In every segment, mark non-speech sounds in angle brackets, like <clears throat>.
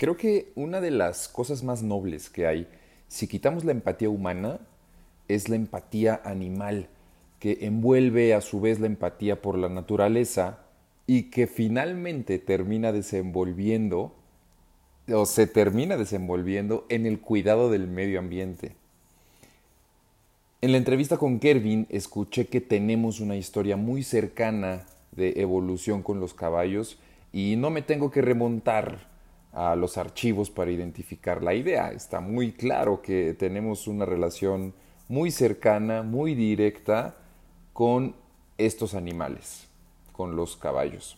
Creo que una de las cosas más nobles que hay, si quitamos la empatía humana, es la empatía animal, que envuelve a su vez la empatía por la naturaleza y que finalmente termina desenvolviendo o se termina desenvolviendo en el cuidado del medio ambiente. En la entrevista con Kervin escuché que tenemos una historia muy cercana de evolución con los caballos y no me tengo que remontar a los archivos para identificar la idea. Está muy claro que tenemos una relación muy cercana, muy directa con estos animales, con los caballos.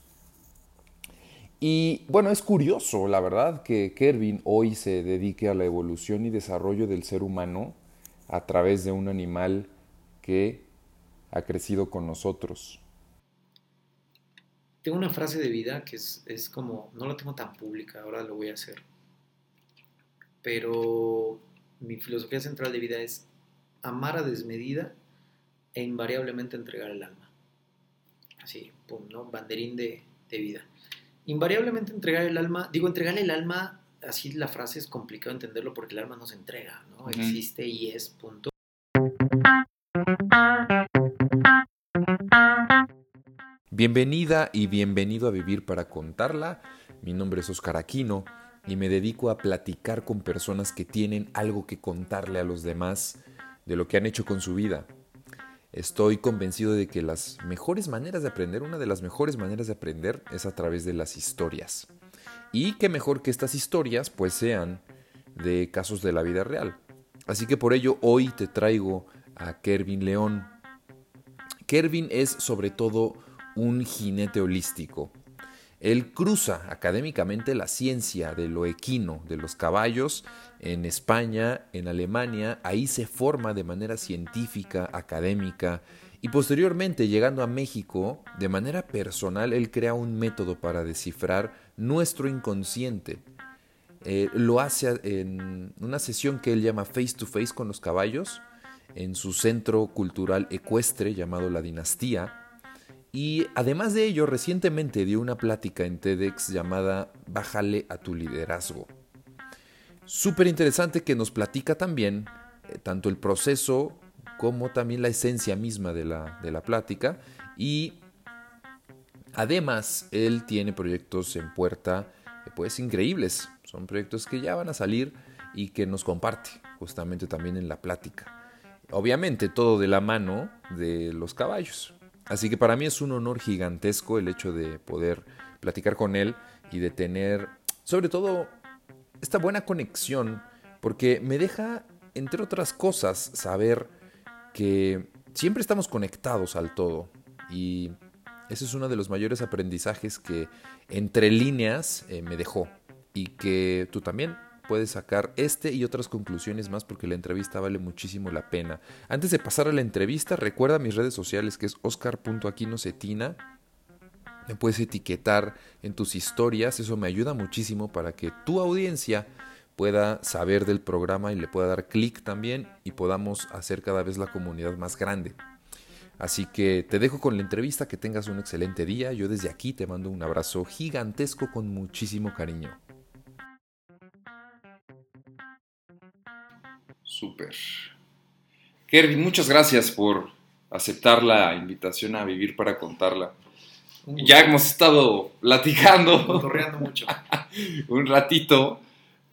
Y bueno, es curioso, la verdad, que Kervin hoy se dedique a la evolución y desarrollo del ser humano a través de un animal que ha crecido con nosotros. Tengo una frase de vida que es, es como, no la tengo tan pública, ahora lo voy a hacer. Pero mi filosofía central de vida es amar a desmedida e invariablemente entregar el alma. Así, pum, ¿no? Banderín de, de vida invariablemente entregar el alma, digo, entregar el alma, así la frase es complicado entenderlo porque el alma no se entrega, ¿no? Existe y es, punto. Bienvenida y bienvenido a Vivir para Contarla. Mi nombre es Oscar Aquino y me dedico a platicar con personas que tienen algo que contarle a los demás de lo que han hecho con su vida. Estoy convencido de que las mejores maneras de aprender, una de las mejores maneras de aprender es a través de las historias. Y qué mejor que estas historias pues sean de casos de la vida real. Así que por ello hoy te traigo a Kervin León. Kervin es sobre todo un jinete holístico. Él cruza académicamente la ciencia de lo equino, de los caballos, en España, en Alemania, ahí se forma de manera científica, académica, y posteriormente, llegando a México, de manera personal, él crea un método para descifrar nuestro inconsciente. Eh, lo hace en una sesión que él llama Face to Face con los caballos, en su centro cultural ecuestre llamado La Dinastía, y además de ello, recientemente dio una plática en TEDx llamada Bájale a tu liderazgo. Súper interesante que nos platica también eh, tanto el proceso como también la esencia misma de la, plática. Y además, él tiene proyectos en puerta, eh, pues increíbles. Son proyectos que ya van a salir y que nos comparte justamente también en la plática. Obviamente todo de la mano de los caballos. Así que para mí es un honor gigantesco el hecho de poder platicar con él y de tener, sobre todo, esta buena conexión, porque me deja, entre otras cosas, saber que siempre estamos conectados al todo. Y ese es uno de los mayores aprendizajes que entre líneas eh, me dejó y que tú también puedes sacar este y otras conclusiones más porque la entrevista vale muchísimo la pena. Antes de pasar a la entrevista, recuerda mis redes sociales que es oscar.aquinocetina. Me puedes etiquetar en tus historias, eso me ayuda muchísimo para que tu audiencia pueda saber del programa y le pueda dar clic también y podamos hacer cada vez la comunidad más grande. Así que te dejo con la entrevista, que tengas un excelente día. Yo desde aquí te mando un abrazo gigantesco con muchísimo cariño. Súper. Kervin, muchas gracias por aceptar la invitación a vivir para contarla. Ya hemos estado platicando. mucho. <laughs> un ratito.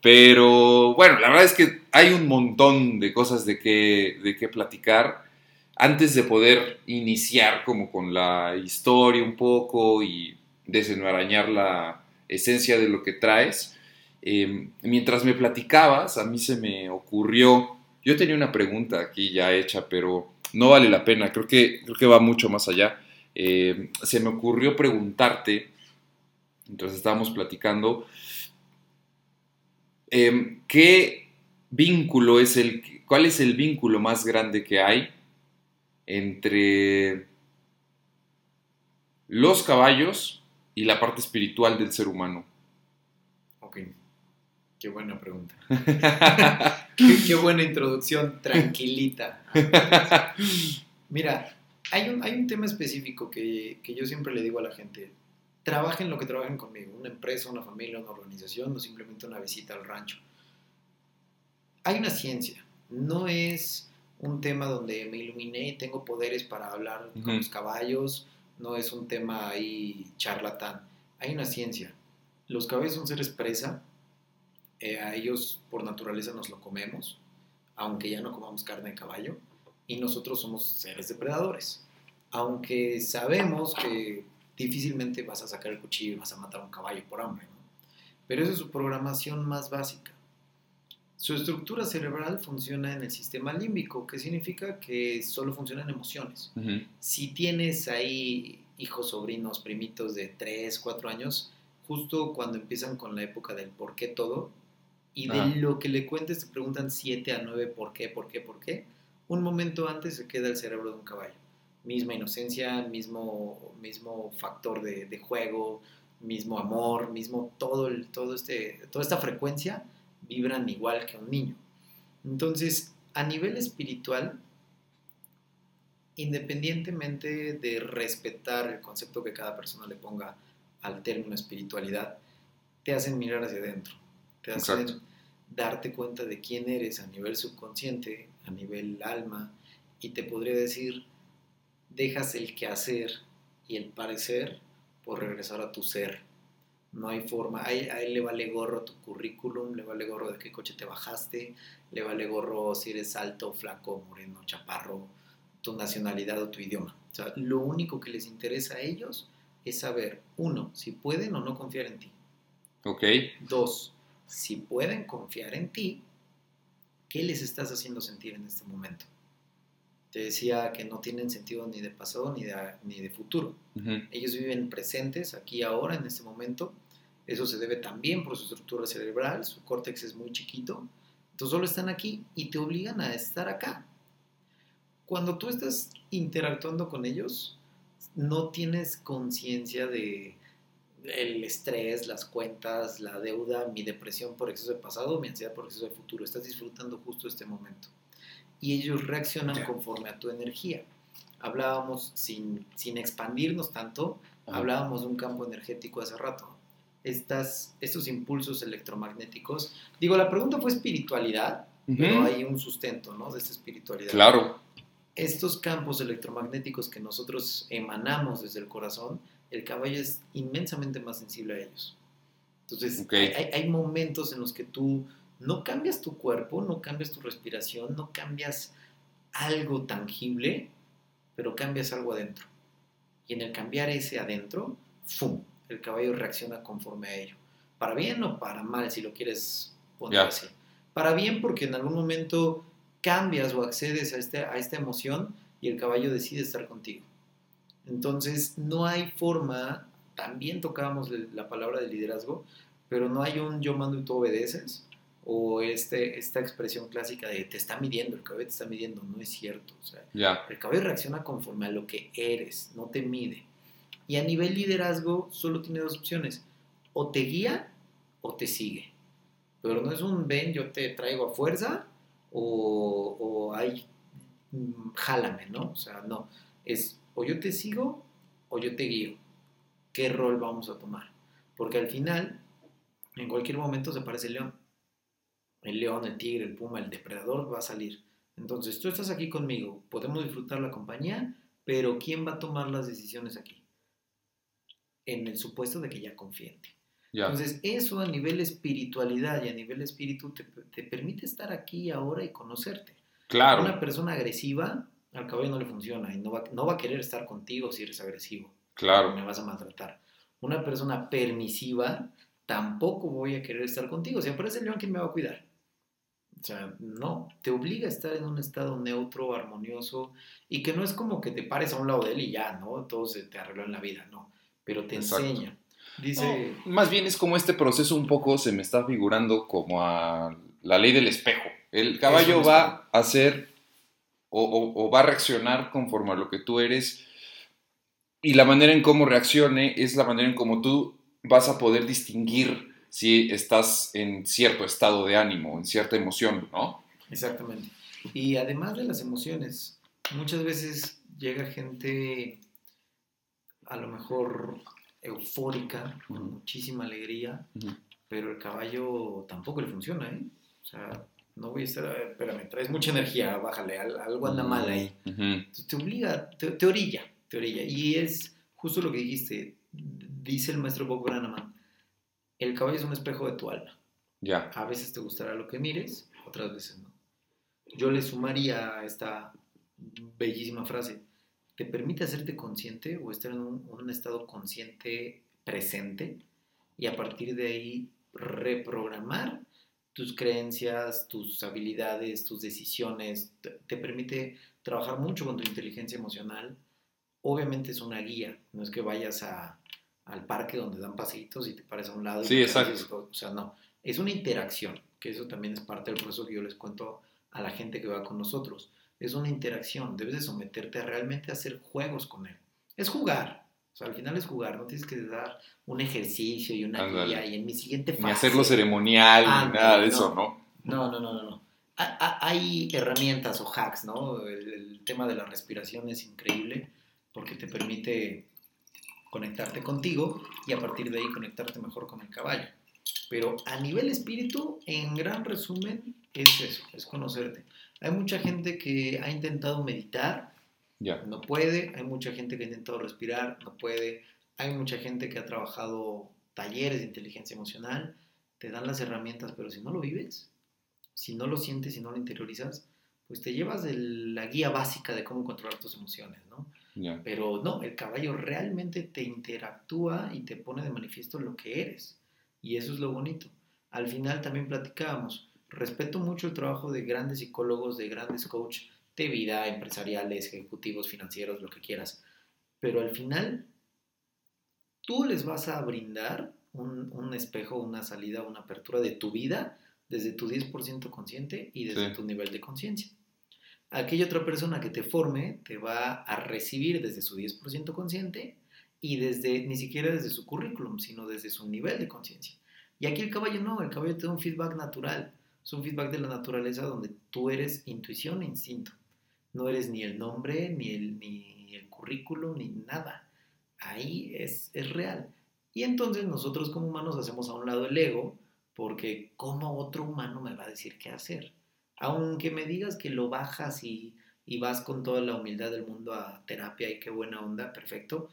Pero bueno, la verdad es que hay un montón de cosas de qué, de qué platicar. Antes de poder iniciar como con la historia un poco y desenmarañar la esencia de lo que traes, Em, mientras me platicabas, a mí se me ocurrió, yo tenía una pregunta aquí ya hecha, pero no vale la pena, creo que, creo que va mucho más allá. Em, se me ocurrió preguntarte, entonces estábamos platicando, em, ¿qué vínculo es el, cuál es el vínculo más grande que hay entre los caballos y la parte espiritual del ser humano? Qué buena pregunta. <laughs> qué, buena introducción, tranquilita. Mira, hay un, hay un tema específico que, yo siempre le digo a la gente. trabajen lo que trabajen conmigo, una empresa, una familia, una organización o simplemente una visita al rancho. Hay una ciencia, no es un tema donde me iluminé y tengo poderes para hablar con los caballos, no es un tema ahí charlatán, hay una ciencia. Los caballos son seres presa, eh, a ellos por naturaleza nos lo comemos, aunque ya no comamos carne de caballo, y nosotros somos seres depredadores. Aunque sabemos que difícilmente vas a sacar el cuchillo y vas a matar a un caballo por hambre, ¿no? Pero esa es su programación más básica. Su estructura cerebral funciona en el sistema límbico, que significa que solo funcionan emociones. Si tienes ahí hijos, sobrinos, primitos de 3, 4 años, justo cuando empiezan con la época del por qué todo, y de lo que le cuentes te preguntan 7 a 9 por qué, por qué, por qué, un momento antes se queda el cerebro de un caballo. Misma inocencia, mismo, mismo factor de, juego, mismo amor, mismo todo, el, todo este, toda esta frecuencia vibran igual que un niño. Entonces, a nivel espiritual, independientemente de respetar el concepto que cada persona le ponga al término espiritualidad, te hacen mirar hacia adentro, te hacen darte cuenta de quién eres a nivel subconsciente, a nivel alma, y te podría decir, dejas el quehacer y el parecer por regresar a tu ser. No hay forma, a él, le vale gorro tu currículum, le vale gorro de qué coche te bajaste, le vale gorro si eres alto, flaco, moreno, chaparro, tu nacionalidad o tu idioma. O sea, lo único que les interesa a ellos es saber, uno, si pueden o no confiar en ti. Ok. Dos, si pueden confiar en ti, ¿qué les estás haciendo sentir en este momento? Te decía que no tienen sentido ni de pasado ni de, ni de futuro. Ellos viven presentes, aquí, ahora, en este momento. Eso se debe también por su estructura cerebral, su córtex es muy chiquito. Entonces solo están aquí y te obligan a estar acá. Cuando tú estás interactuando con ellos, no tienes conciencia de el estrés, las cuentas, la deuda, mi depresión por exceso de pasado, mi ansiedad por exceso de futuro. Estás disfrutando justo este momento. Y ellos reaccionan conforme a tu energía. Hablábamos, sin, sin expandirnos tanto, hablábamos de un campo energético hace rato. Estas, estos impulsos electromagnéticos. Digo, la pregunta fue espiritualidad, pero hay un sustento, ¿no? De esta espiritualidad. Claro estos campos electromagnéticos que nosotros emanamos desde el corazón, el caballo es inmensamente más sensible a ellos. Entonces, hay, momentos en los que tú no cambias tu cuerpo, no cambias tu respiración, no cambias algo tangible, pero cambias algo adentro. Y en el cambiar ese adentro, ¡fum! El caballo reacciona conforme a ello. Para bien o para mal, si lo quieres poner así. Para bien porque en algún momento cambias o accedes a, este, a esta emoción y el caballo decide estar contigo. Entonces, no hay forma, también tocábamos la palabra de liderazgo, pero no hay un yo mando y tú obedeces, o este, esta expresión clásica de te está midiendo, el caballo te está midiendo, no es cierto. O sea, El caballo reacciona conforme a lo que eres, no te mide. Y a nivel liderazgo solo tiene dos opciones, o te guía o te sigue. Pero no es un ven, yo te traigo a fuerza, o, o hay, mm, jálame, ¿no? O sea, no, es o yo te sigo o yo te guío. ¿Qué rol vamos a tomar? Porque al final, en cualquier momento se aparece el león. El león, el tigre, el puma, el depredador va a salir. Entonces, tú estás aquí conmigo, podemos disfrutar la compañía, pero ¿quién va a tomar las decisiones aquí? En el supuesto de que ya confíe en ti. Entonces, eso a nivel espiritualidad y a nivel espíritu te, permite estar aquí ahora y conocerte. Claro. Una persona agresiva, al caballo no le funciona y no va, no va a querer estar contigo si eres agresivo. Claro. Me vas a maltratar. Una persona permisiva, tampoco voy a querer estar contigo. Si aparece el león, ¿quién me va a cuidar? O sea, no, te obliga a estar en un estado neutro, armonioso, y que no es como que te pares a un lado de él y ya, ¿no? Todo se te arregló en la vida, no. Pero te enseña. Dice... más bien es como este proceso un poco se me está figurando como a la ley del espejo. El caballo va a hacer o, va a reaccionar conforme a lo que tú eres y la manera en cómo reaccione es la manera en cómo tú vas a poder distinguir si estás en cierto estado de ánimo, en cierta emoción, ¿no? Exactamente. Y además de las emociones, muchas veces llega gente a lo mejor eufórica, con muchísima alegría, pero el caballo tampoco le funciona, ¿eh? O sea, no voy a estar, "A ver, espérame, traes mucha energía, bájale, al- algo anda mal ahí. Ujú. Entonces te obliga, te, te orilla, te orilla. Y es justo lo que dijiste, dice el maestro Bob Branaman, el caballo es un espejo de tu alma. Ya. A veces te gustará lo que mires, otras veces no. Yo le sumaría a esta bellísima frase, te permite hacerte consciente o estar en un, un estado consciente presente y a partir de ahí reprogramar tus creencias, tus habilidades, tus decisiones, te, te permite trabajar mucho con tu inteligencia emocional. Obviamente es una guía, no es que vayas a, al parque donde dan pasitos y te pares a un lado. y Sí, exacto. O sea, no, es una interacción, que eso también es parte del proceso que yo les cuento a la gente que va con nosotros. Es una interacción, debes de someterte a realmente hacer juegos con él. Es jugar, o sea, al final es jugar, no tienes que dar un ejercicio y una guía y en mi siguiente fase. Ni hacerlo ceremonial, ni nada de no. eso, ¿no? No, no, no, no. no. Ha- ha- Hay herramientas o hacks, ¿no? El, el tema de la respiración es increíble porque te permite conectarte contigo y a partir de ahí conectarte mejor con el caballo. Pero a nivel espíritu, en gran resumen, es eso, es conocerte. Hay mucha gente que ha intentado meditar, No puede, hay mucha gente que ha intentado respirar, no puede, hay mucha gente que ha trabajado talleres de inteligencia emocional, te dan las herramientas, pero si no lo vives, si no lo sientes, si no lo interiorizas, pues te llevas la guía básica de cómo controlar tus emociones, ¿no? Pero no, el caballo realmente te interactúa y te pone de manifiesto lo que eres. Y eso es lo bonito. Al final también platicábamos, respeto mucho el trabajo de grandes psicólogos, de grandes coaches de vida, empresariales, ejecutivos, financieros, lo que quieras. Pero al final, tú les vas a brindar un, un espejo, una salida, una apertura de tu vida desde tu 10% consciente y desde Sí. tu nivel de conciencia. Aquella otra persona que te forme te va a recibir desde su 10% consciente y desde, ni siquiera desde su currículum, sino desde su nivel de conciencia. Y aquí el caballo no, el caballo te da un feedback natural, es un feedback de la naturaleza donde tú eres intuición e instinto. No eres ni el nombre, ni el, ni el currículum, ni nada. Ahí es, es real. Y entonces nosotros como humanos hacemos a un lado el ego, porque ¿cómo otro humano me va a decir qué hacer? Aunque me digas que lo bajas y, y vas con toda la humildad del mundo a terapia y qué buena onda, perfecto,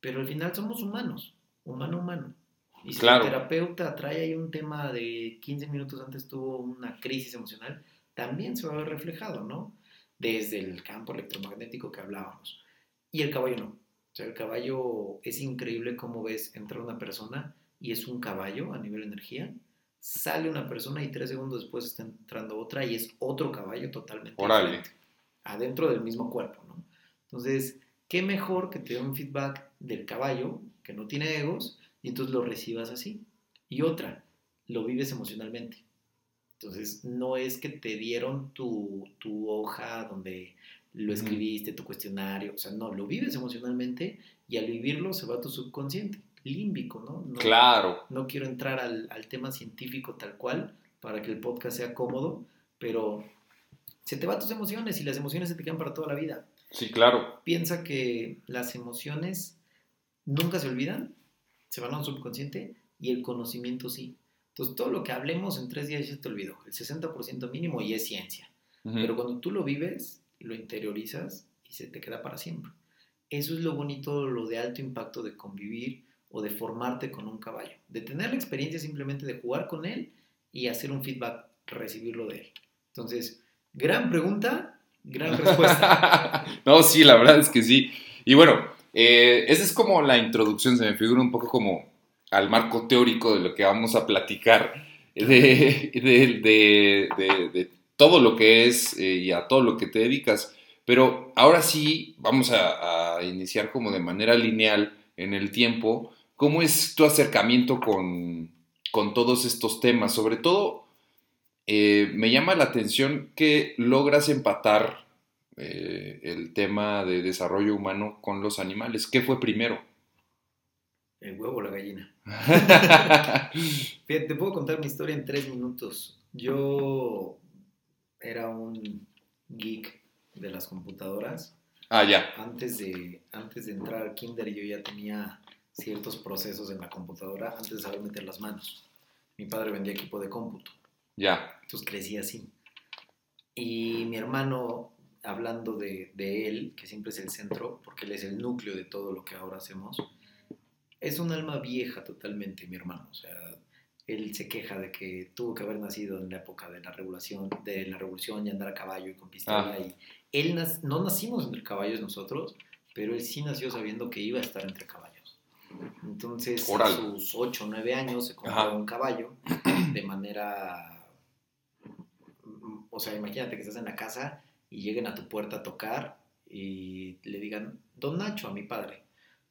pero al final somos humanos, humano humano. Y si Claro. el terapeuta trae ahí un tema de 15 minutos antes tuvo una crisis emocional, también se va a ver reflejado, ¿no? Desde el campo electromagnético que hablábamos. Y el caballo no. O sea, el caballo es increíble cómo ves entrar una persona y es un caballo a nivel energía. Sale una persona y tres segundos después está entrando otra y es otro caballo totalmente diferente. Adentro del mismo cuerpo, ¿no? Entonces, qué mejor que te dé un feedback del caballo, que no tiene egos, y entonces lo recibas así. Y otra, lo vives emocionalmente. Entonces, no es que te dieron tu, tu hoja donde lo escribiste, tu cuestionario, o sea, no, lo vives emocionalmente y al vivirlo se va a tu subconsciente, límbico, ¿no? No, Claro. no quiero entrar al, al tema científico tal cual para que el podcast sea cómodo, pero se te van tus emociones y las emociones se te quedan para toda la vida. Sí, claro. Piensa que las emociones nunca se olvidan, se van a un subconsciente y el conocimiento sí. Entonces, todo lo que hablemos en tres días ya te olvidó, el 60% mínimo y es ciencia. Ujú. Pero cuando tú lo vives, lo interiorizas y se te queda para siempre. Eso es lo bonito, lo de alto impacto de convivir o de formarte con un caballo. De tener la experiencia simplemente de jugar con él y hacer un feedback, recibirlo de él. Entonces, gran pregunta, gran <laughs> respuesta. no, sí, la verdad es que sí. Y bueno, eh, esa es como la introducción, se me figura un poco como al marco teórico de lo que vamos a platicar, de, todo lo que es eh, y a todo lo que te dedicas. Pero ahora sí, vamos a, iniciar como de manera lineal en el tiempo. ¿Cómo es tu acercamiento con, con todos estos temas? Sobre todo, eh, me llama la atención que logras empatar eh, el tema de desarrollo humano con los animales. ¿Qué fue primero? El huevo o la gallina. <laughs> Fíjate, te puedo contar mi historia en tres minutos. Yo era un geek de las computadoras. ah, ya. Antes de, antes de entrar al kinder yo ya tenía ciertos procesos en la computadora antes de saber meter las manos. Mi padre vendía equipo de cómputo. Ya. Entonces crecí así. Y mi hermano, hablando de, de, él, que siempre es el centro, porque él es el núcleo de todo lo que ahora hacemos, es un alma vieja totalmente, mi hermano. O sea, él se queja de que tuvo que haber nacido en la época de la revolución, de la revolución y andar a caballo y con pistola. Ah. Y él no nacimos entre caballos nosotros, pero él sí nació sabiendo que iba a estar entre caballos. Entonces, Órale. a sus 8 o 9 años se compró Ajá. un caballo de manera... O sea, imagínate que estás en la casa y lleguen a tu puerta a tocar y le digan, don Nacho, a mi padre.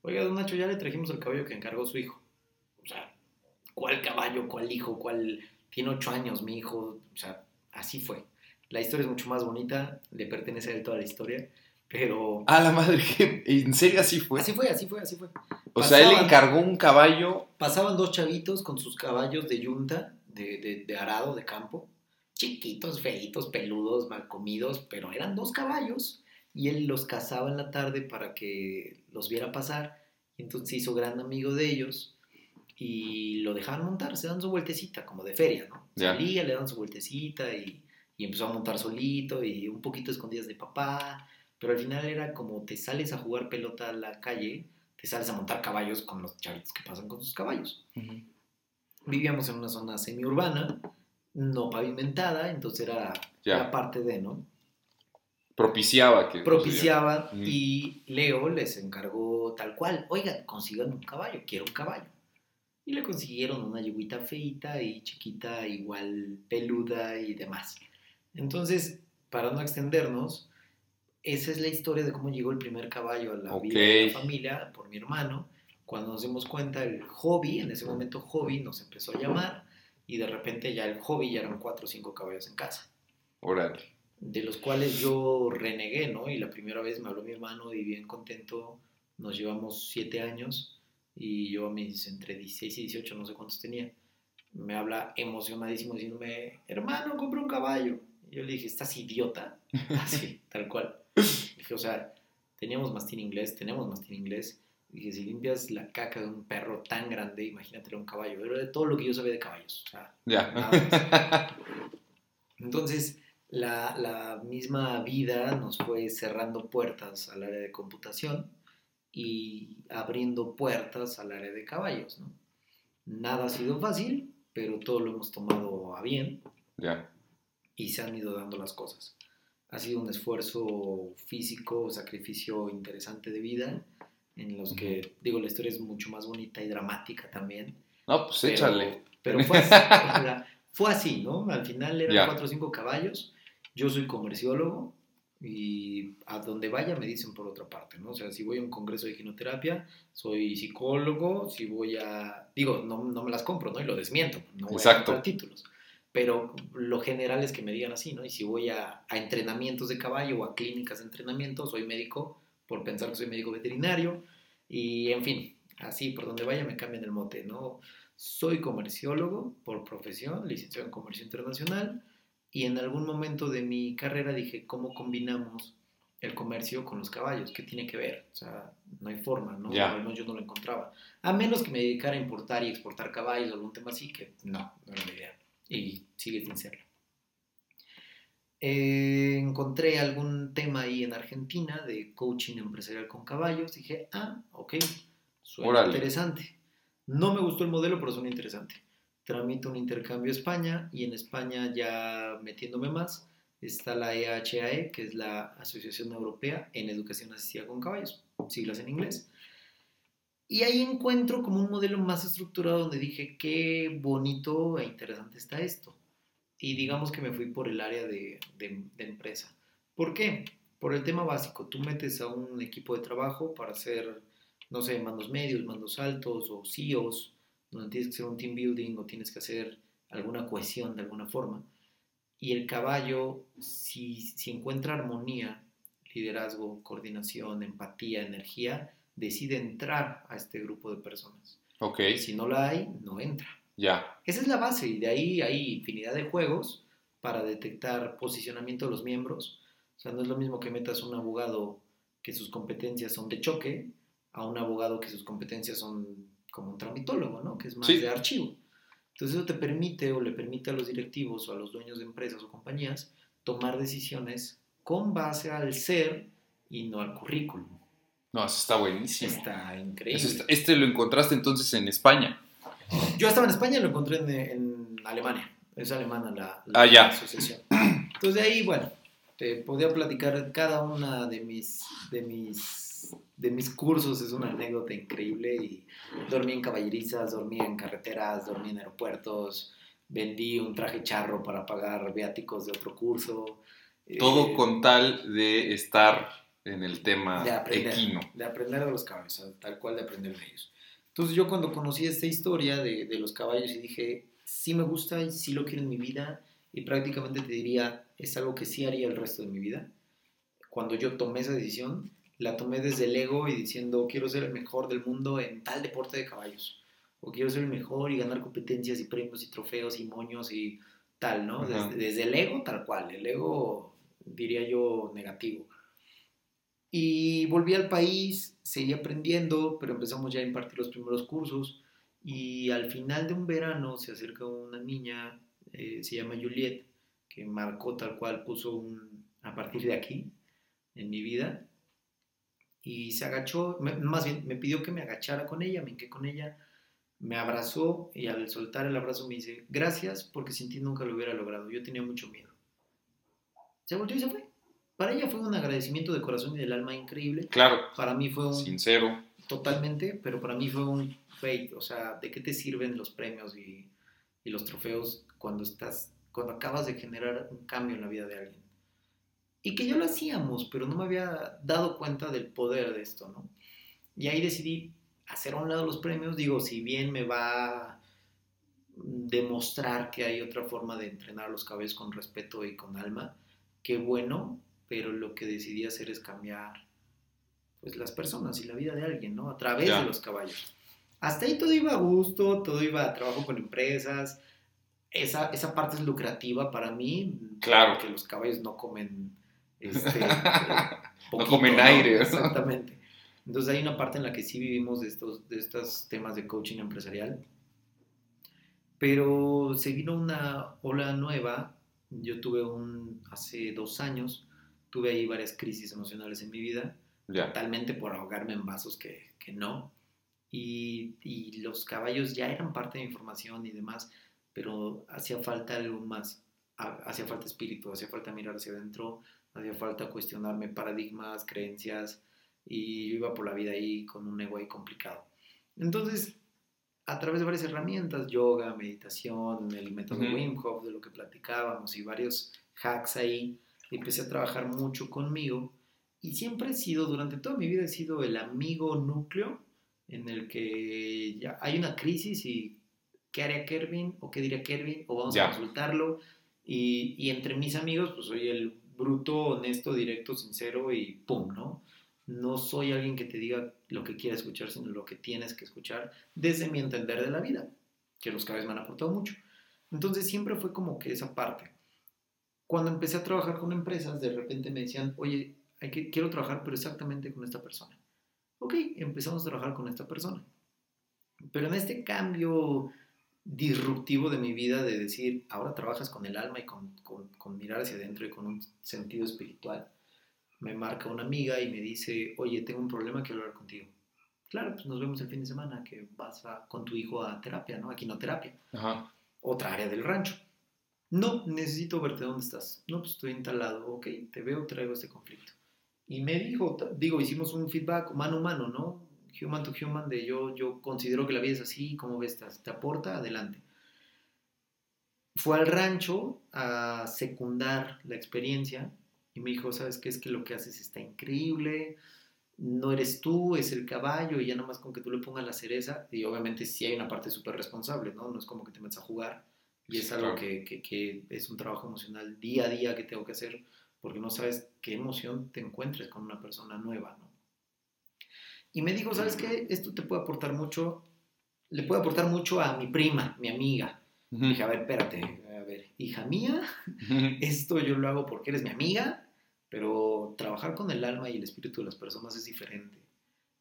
Oiga, don Nacho, ya le trajimos el caballo que encargó su hijo. O sea, ¿cuál caballo? ¿Cuál hijo? ¿Cuál? Tiene ocho años mi hijo. O sea, así fue. La historia es mucho más bonita, le pertenece a él toda la historia, pero... Ah, la madre, que <laughs> ¿en serio así fue? Así fue, así fue, así fue. o sea, él encargó un caballo. Pasaban dos chavitos con sus caballos de yunta, de, de, de arado, de campo, chiquitos, feitos, peludos, mal comidos, pero eran dos caballos y él los cazaba en la tarde para que los viera pasar y entonces se hizo gran amigo de ellos y lo dejaban montar, se dan su vueltecita como de feria, ¿no? Ya. Salía, le dan su vueltecita y, y empezó a montar solito y un poquito escondidas de papá, pero al final era como te sales a jugar pelota a la calle, te sales a montar caballos con los chavitos que pasan con sus caballos. Vivíamos en una zona semiurbana, no pavimentada, entonces era, Ya. era parte de, ¿no? Propiciaba que. Propiciaba y Leo les encargó tal cual, oigan, consigan un caballo, quiero un caballo. Y le consiguieron una yeguita feita y chiquita, igual peluda y demás. Entonces, para no extendernos, esa es la historia de cómo llegó el primer caballo a la vida de la familia por mi hermano. Cuando nos dimos cuenta, el hobby, en ese momento hobby, nos empezó a llamar y de repente ya el hobby ya eran cuatro o cinco caballos en casa Órale. De los cuales yo renegué, ¿no? Y la primera vez me habló mi hermano y bien contento, nos llevamos siete años y yo a mis entre 16 y 18, no sé cuántos tenía, me habla emocionadísimo diciéndome, hermano, compré un caballo. Y yo le dije, ¿estás idiota? <laughs> Así, tal cual. Dije, o sea, teníamos mastín inglés, tenemos mastín inglés. Dije, si limpias la caca de un perro tan grande, imagínate un caballo. Era de todo lo que yo sabía de caballos. O sea, Ya. Nada entonces, la, la misma vida nos fue cerrando puertas al área de computación y abriendo puertas al área de caballos. ¿no? Nada ha sido fácil, pero todo lo hemos tomado a bien ya. y se han ido dando las cosas. Ha sido un esfuerzo físico, sacrificio interesante de vida, en los que, digo, la historia es mucho más bonita y dramática también. No, pues Pero- échale. Pero fue así, <laughs> o sea, fue así, ¿no? Al final eran Ya. cuatro o cinco caballos. Yo soy comerciólogo y a donde vaya me dicen por otra parte, ¿no? O sea, si voy a un congreso de ginoterapia, soy psicólogo, si voy a... Digo, no, no me las compro, ¿no? Y lo desmiento, no voy Exacto. a comprar títulos. Pero lo general es que me digan así, ¿no? Y si voy a, a entrenamientos de caballo o a clínicas de entrenamiento, soy médico por pensar que soy médico veterinario. Y en fin, así por donde vaya me cambian el mote, ¿no? Soy comerciólogo por profesión, licenciado en comercio internacional, y en algún momento de mi carrera dije, ¿cómo combinamos el comercio con los caballos? ¿Qué tiene que ver? O sea, no hay forma, ¿no? Ya. Al menos yo no lo encontraba. A menos que me dedicara a importar y exportar caballos o algún tema así, que no, no era la idea. Y sigue sin serlo. Eh, encontré algún tema ahí en Argentina de coaching empresarial con caballos. Dije, ah, ok, suena interesante. No me gustó el modelo, pero suena interesante. Tramito un intercambio a España y en España ya metiéndome más está la E EHAE, que es la Asociación Europea en Educación Asistida con Caballos, siglas en inglés. Y ahí encuentro como un modelo más estructurado donde dije, qué bonito e interesante está esto. Y digamos que me fui por el área de, de- de empresa. ¿Por qué? Por el tema básico. Tú metes a un equipo de trabajo para hacer, no sé, mandos medios, mandos altos o CEOs, donde tienes que hacer un team building o tienes que hacer alguna cohesión de alguna forma. Y el caballo, si, si encuentra armonía, liderazgo, coordinación, empatía, energía, decide entrar a este grupo de personas. Ok, Y si no la hay, no entra. ya. Esa es la base y de ahí hay infinidad de juegos para detectar posicionamiento de los miembros. O sea, no es lo mismo que metas un abogado que sus competencias son de choque a un abogado que sus competencias son como un tramitólogo, ¿no? Que es más Sí. de archivo. Entonces eso te permite o le permite a los directivos o a los dueños de empresas o compañías tomar decisiones con base al ser y no al currículum. No, eso está buenísimo. Está increíble. Está- este lo encontraste entonces en España. Yo estaba en España y lo encontré en, en Alemania. Es alemana la, la Ah, ya. asociación. Entonces de ahí, bueno, te podía platicar cada una de mis, de mis, de mis cursos. Es una anécdota increíble. Y dormí en caballerizas, dormí en carreteras, dormí en aeropuertos. Vendí un traje charro para pagar viáticos de otro curso. Todo Eh, con tal de estar en el tema de aprender, equino. de aprender de los caballos, tal cual de aprender de ellos. Entonces yo cuando conocí esta historia de, de los caballos y dije, sí me gusta y sí lo quiero en mi vida y prácticamente te diría, es algo que sí haría el resto de mi vida. Cuando yo tomé esa decisión, la tomé desde el ego y diciendo, quiero ser el mejor del mundo en tal deporte de caballos. O quiero ser el mejor y ganar competencias y premios y trofeos y moños y tal, ¿no? Desde, desde el ego tal cual, el ego diría yo negativo. Y volví al país, seguí aprendiendo, pero empezamos ya a impartir los primeros cursos. Y al final de un verano se acerca una niña, eh, se llama Juliet, que marcó tal cual, puso un a partir de aquí en mi vida. Y se agachó, me- más bien me pidió que me agachara con ella, me hinqué con ella, me abrazó y al soltar el abrazo me dice, gracias porque sin ti nunca lo hubiera logrado, yo tenía mucho miedo. Se volvió y se fue. Para ella fue un agradecimiento de corazón y del alma increíble. Claro, Para mí fue un sincero. totalmente, pero para mí fue un fake. O sea, ¿de qué te sirven los premios y, y los trofeos cuando estás, cuando acabas de generar un cambio en la vida de alguien? Y que ya lo hacíamos, pero no me había dado cuenta del poder de esto, ¿no? Y ahí decidí hacer a un lado los premios. Digo, si bien me va a demostrar que hay otra forma de entrenar los cabellos con respeto y con alma, qué bueno, pero lo que decidí hacer es cambiar pues las personas y la vida de alguien, ¿no? A través Ya. de los caballos. Hasta ahí todo iba a gusto, todo iba a trabajo con empresas. Esa, esa parte es lucrativa para mí. Claro. Porque los caballos no comen. Este, <laughs> eh, No comen aire, ¿no? Exactamente. Entonces hay una parte en la que sí vivimos de estos, de estos temas de coaching empresarial. Pero se vino una ola nueva. Yo tuve un, hace dos años, tuve ahí varias crisis emocionales en mi vida Ya. totalmente por ahogarme en vasos que, que no. Y, y los caballos ya eran parte de mi formación y demás, pero hacía falta algo más. Ha- Hacía falta espíritu, hacía falta mirar hacia adentro, hacía falta cuestionarme paradigmas, creencias, y yo iba por la vida ahí con un ego ahí complicado. Entonces, a través de varias herramientas, yoga, meditación, el método Ujú. Wim Hof, de lo que platicábamos, y varios hacks ahí, empecé a trabajar mucho conmigo y siempre he sido, durante toda mi vida he sido el amigo núcleo en el que ya hay una crisis y ¿qué haría Kervin? ¿O qué diría Kervin? ¿O vamos Ya. a consultarlo? Y, y entre mis amigos, pues soy el bruto, honesto, directo, sincero y pum, ¿no? No soy alguien que te diga lo que quiera escuchar, sino lo que tienes que escuchar desde mi entender de la vida, que los cabezas me han aportado mucho. Entonces siempre fue como que esa parte. Cuando empecé a trabajar con empresas, de repente me decían, oye, quiero trabajar, pero exactamente con esta persona. Ok, empezamos a trabajar con esta persona. Pero en este cambio disruptivo de mi vida de decir, ahora trabajas con el alma y con, con, con mirar hacia adentro y con un sentido espiritual, me marca una amiga y me dice, oye, tengo un problema, quiero hablar contigo. Claro, pues nos vemos el fin de semana que vas a- con tu hijo a terapia, ¿no? A quinoterapia Ajá. otra área del rancho. No, necesito verte dónde estás. No, pues estoy instalado. Ok, te veo, traigo este conflicto. Y me dijo, digo, hicimos un feedback mano a mano, ¿no? Human to human, de yo, yo considero que la vida es así, ¿cómo ves? ¿Te, te aporta? Adelante. Fue al rancho a secundar la experiencia y me dijo, ¿sabes qué? Es que lo que haces está increíble, no eres tú, es el caballo y ya nada más con que tú le pongas la cereza. Y obviamente sí hay una parte súper responsable, ¿no? No es como que te metas a jugar. Y es algo que, que- que es un trabajo emocional día a día que tengo que hacer porque no sabes qué emoción te encuentres con una persona nueva, ¿no? Y me dijo, ¿sabes qué? Esto te puede aportar mucho, le puede aportar mucho a mi prima, mi amiga. Ujú. Dije, a ver, espérate, a ver, hija mía, <laughs> esto yo lo hago porque eres mi amiga, pero trabajar con el alma y el espíritu de las personas es diferente.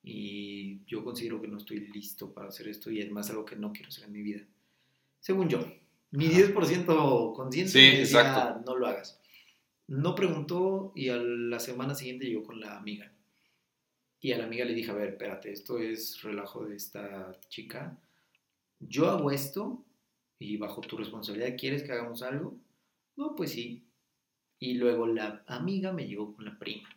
y yo considero que no estoy listo para hacer esto y además algo que no quiero hacer en mi vida. Según yo, mi 10% consciente Sí, me decía, exacto. no lo hagas. No preguntó y a la semana siguiente llegó con la amiga. Y a la amiga le dije, a ver, espérate, esto es relajo de esta chica. Yo hago esto y bajo tu responsabilidad, ¿quieres que hagamos algo? No, pues sí. Y luego la amiga me llevó con la prima.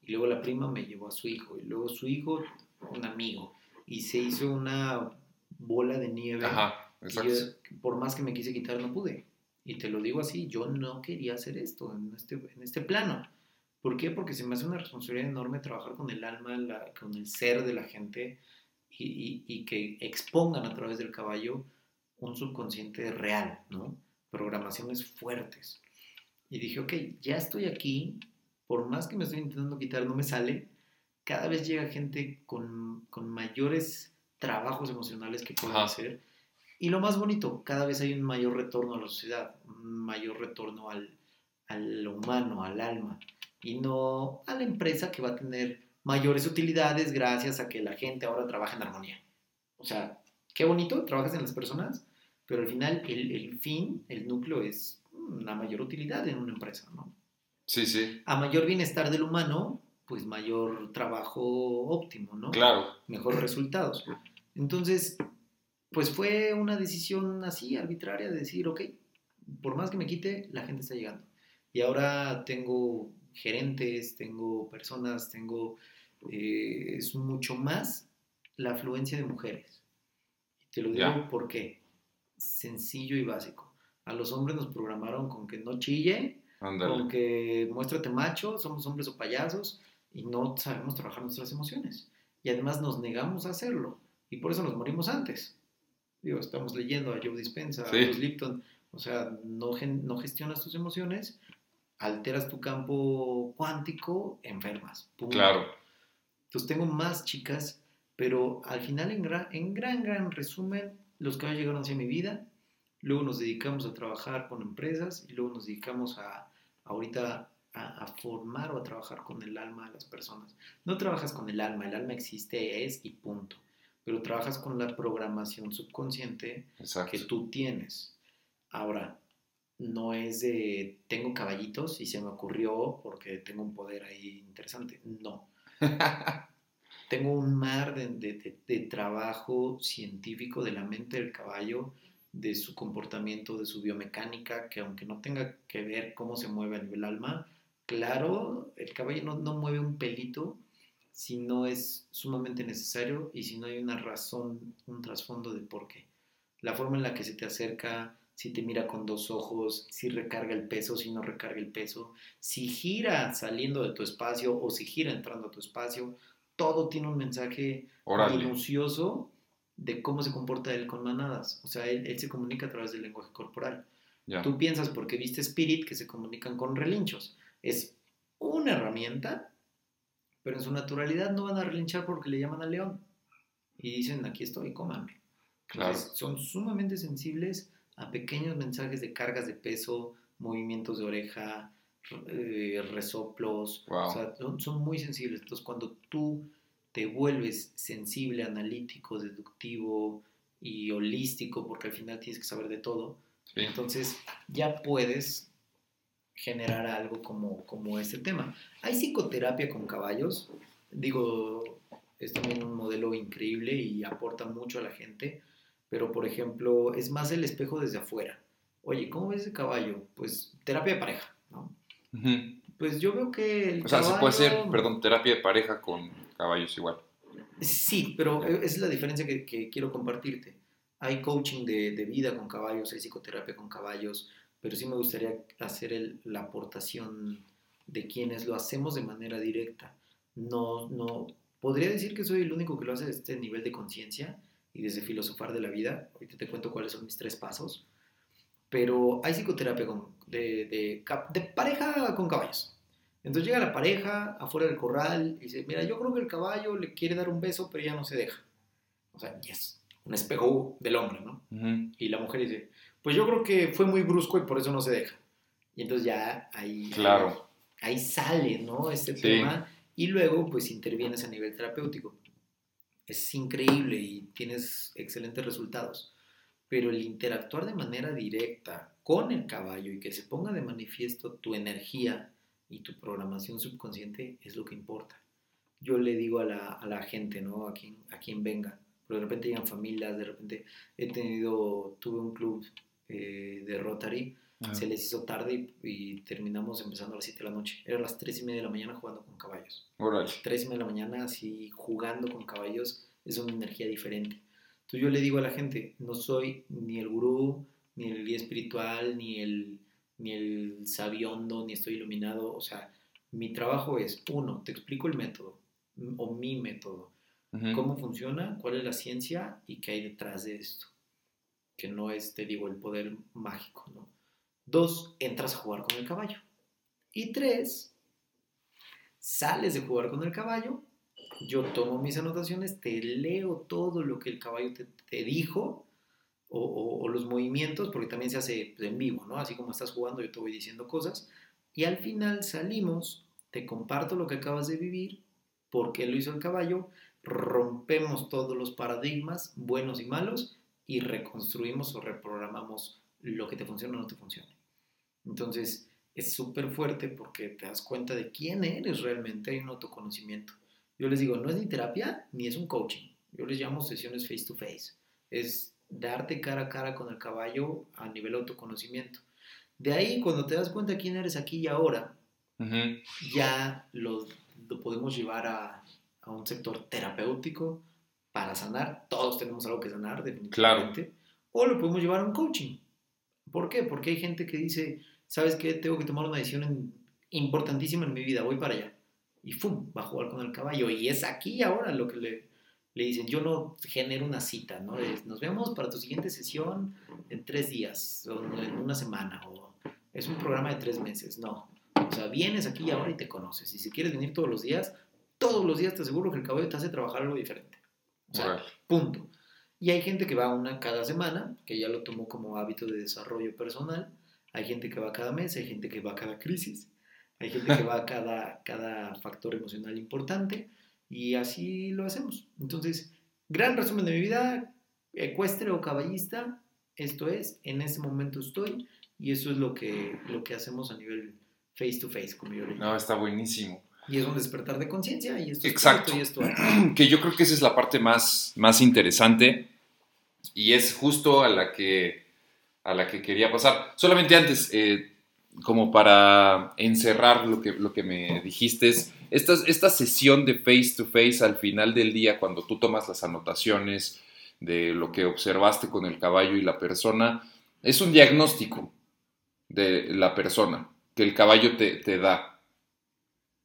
Y luego la prima me llevó a su hijo. Y luego su hijo, un amigo. Y se hizo una bola de nieve. Ajá, exacto. yo, por más que me quise quitar, no pude. Y te lo digo así, yo no quería hacer esto en este, en este plano. ¿Por qué? Porque se me hace una responsabilidad enorme trabajar con el alma, la- con el ser de la gente y, y- y que expongan a través del caballo un subconsciente real, ¿no? Programaciones fuertes. Y dije, ok, ya estoy aquí, por más que me estoy intentando quitar, no me sale. Cada vez llega gente con, con mayores trabajos emocionales que pueden Ajá. hacer. Y lo más bonito, cada vez hay un mayor retorno a la sociedad, un mayor retorno al, a lo humano, al alma, y no a la empresa que va a tener mayores utilidades gracias a que la gente ahora trabaja en armonía. O sea, qué bonito, trabajas en las personas, pero al final el, el fin, el núcleo es una mayor utilidad en una empresa, ¿no? Sí, sí, A mayor bienestar del humano, pues mayor trabajo óptimo, ¿no? claro. mejores resultados. Entonces, pues fue una decisión así, arbitraria, de decir, ok, por más que me quite, la gente está llegando. Y ahora tengo gerentes, tengo personas, tengo, eh, es mucho más la afluencia de mujeres. Te lo digo porque sencillo y básico. A los hombres nos programaron con que no chille, con Ándale. que muéstrate macho, somos hombres o payasos y no sabemos trabajar nuestras emociones. Y además nos negamos a hacerlo. Y por eso nos morimos antes. Digo, estamos leyendo a Joe Dispenza, a Sí. Bruce Lipton. O sea, no, no gestionas tus emociones, alteras tu campo cuántico, enfermas. Claro. Entonces tengo más chicas, pero al final, en gran, en gran, gran resumen, los caballos llegaron hacia mi vida. Luego nos dedicamos a trabajar con empresas y luego nos dedicamos a, ahorita a, a formar o a trabajar con el alma de las personas. No trabajas con el alma, el alma existe, es y punto. Pero trabajas con la programación subconsciente Exacto. que tú tienes. Ahora, no es de tengo caballitos y se me ocurrió porque tengo un poder ahí interesante. No. <laughs> tengo un mar de, de- de- de trabajo científico de la mente del caballo, de su comportamiento, de su biomecánica, que aunque no tenga que ver cómo se mueve a nivel alma, claro, el caballo no, no mueve un pelito si no es sumamente necesario y si no hay una razón, un trasfondo de por qué. La forma en la que se te acerca, si te mira con dos ojos, si recarga el peso, si no recarga el peso, si gira saliendo de tu espacio o si gira entrando a tu espacio, todo tiene un mensaje minucioso de cómo se comporta él con manadas. O sea, él, él se comunica a través del lenguaje corporal. Ya. Tú piensas porque viste Spirit que se comunican con relinchos. Es una herramienta, pero en su naturalidad no van a relinchar porque le llaman al león. Y dicen, aquí estoy, cómame. Claro. Entonces, son sumamente sensibles a pequeños mensajes de cargas de peso, movimientos de oreja, eh, resoplos. Wow. O sea, son, son muy sensibles. Entonces, cuando tú te vuelves sensible, analítico, deductivo y holístico, porque al final tienes que saber de todo, Sí. entonces ya puedes generar algo como, como este tema. Hay psicoterapia con caballos, digo, es también un modelo increíble y aporta mucho a la gente, pero por ejemplo, es más el espejo desde afuera. Oye, ¿cómo ves ese caballo? Pues terapia de pareja, ¿no? Pues yo veo que el O sea, se puede hacer, perdón, terapia de pareja con caballos igual. Sí, pero esa es la diferencia que, que quiero compartirte. Hay coaching de, de vida con caballos, hay psicoterapia con caballos, pero sí me gustaría hacer el- la aportación de quienes lo hacemos de manera directa. No, no, podría decir que soy el único que lo hace a este nivel de conciencia y desde filosofar de la vida. Ahorita te cuento cuáles son mis tres pasos. Pero hay psicoterapia con- de, de de pareja con caballos. Entonces llega la pareja afuera del corral y dice, mira, yo creo que el caballo le quiere dar un beso, pero ya no se deja. O sea, yes, un espejo del hombre, ¿no? Ujú. Y la mujer dice, pues yo creo que fue muy brusco y por eso no se deja. Y entonces ya ahí, Claro. ahí sale, ¿no? Este Sí. tema y luego pues intervienes a nivel terapéutico. Es increíble y tienes excelentes resultados. Pero el interactuar de manera directa con el caballo y que se ponga de manifiesto tu energía y tu programación subconsciente es lo que importa. Yo le digo a la, gente, ¿no? A quien, a quien venga. Pero de repente llegan familias, de repente he tenido, tuve un club eh, de Rotary, se les hizo tarde y, terminamos empezando a las 7 de la noche. Eran las 3 y media de la mañana jugando con caballos. Órale. 3 y media de la mañana así jugando con caballos es una energía diferente. Entonces yo le digo a la gente, no soy ni el gurú, ni el guía espiritual, ni el, ni el sabiondo, ni estoy iluminado. O sea, mi trabajo es, uno, te explico el método, o mi método, cómo funciona, cuál es la ciencia y qué hay detrás de esto. Que no es, te digo, el poder mágico, ¿no? Dos, entras a jugar con el caballo. Y tres, sales de jugar con el caballo, yo tomo mis anotaciones, te leo todo lo que el caballo te, dijo o, los movimientos, porque también se hace en vivo, ¿no? Así como estás jugando, yo te voy diciendo cosas. Y al final salimos, te comparto lo que acabas de vivir, por qué lo hizo el caballo, rompemos todos los paradigmas, buenos y malos, y reconstruimos o reprogramamos lo que te funciona o no te funciona. Entonces, es súper fuerte porque te das cuenta de quién eres realmente, hay un autoconocimiento. Yo les digo, no es ni terapia ni es un coaching. Yo les llamo sesiones face to face. Es darte cara a cara con el caballo a nivel autoconocimiento. De ahí, cuando te das cuenta quién eres aquí y ahora, ya lo, podemos llevar a, a, un sector terapéutico para sanar. Todos tenemos algo que sanar, definitivamente. O lo podemos llevar a un coaching. ¿Por qué? Porque hay gente que dice, ¿sabes qué? Tengo que tomar una decisión importantísima en mi vida, voy para allá. Y ¡fum! va a jugar con el caballo. Y es aquí ahora lo que le, le dicen. Yo no genero una cita, ¿no? nos vemos para tu siguiente sesión en tres días, o en una semana, o es un programa de tres meses. No. O sea, vienes aquí ahora y te conoces. Y si quieres venir todos los días, todos los días te aseguro que el caballo te hace trabajar algo diferente. O sea, punto. Y hay gente que va una cada semana, que ya lo tomó como hábito de desarrollo personal. Hay gente que va cada mes, hay gente que va cada crisis, hay gente que <laughs> va a cada, cada factor emocional importante y así lo hacemos. Entonces, gran resumen de mi vida, ecuestre o caballista, esto es, en ese momento estoy y eso es lo que, lo que hacemos a nivel face to face, como yo le digo. No, está buenísimo. Y es un despertar de conciencia y esto Exacto. y esto <clears throat> que yo creo que esa es la parte más, más interesante y es justo a la que, a la que quería pasar. Solamente antes, eh, como para encerrar lo que, lo que me dijiste, es esta, esta sesión de face to face al final del día, cuando tú tomas las anotaciones de lo que observaste con el caballo y la persona, es un diagnóstico de la persona que el caballo te, te da.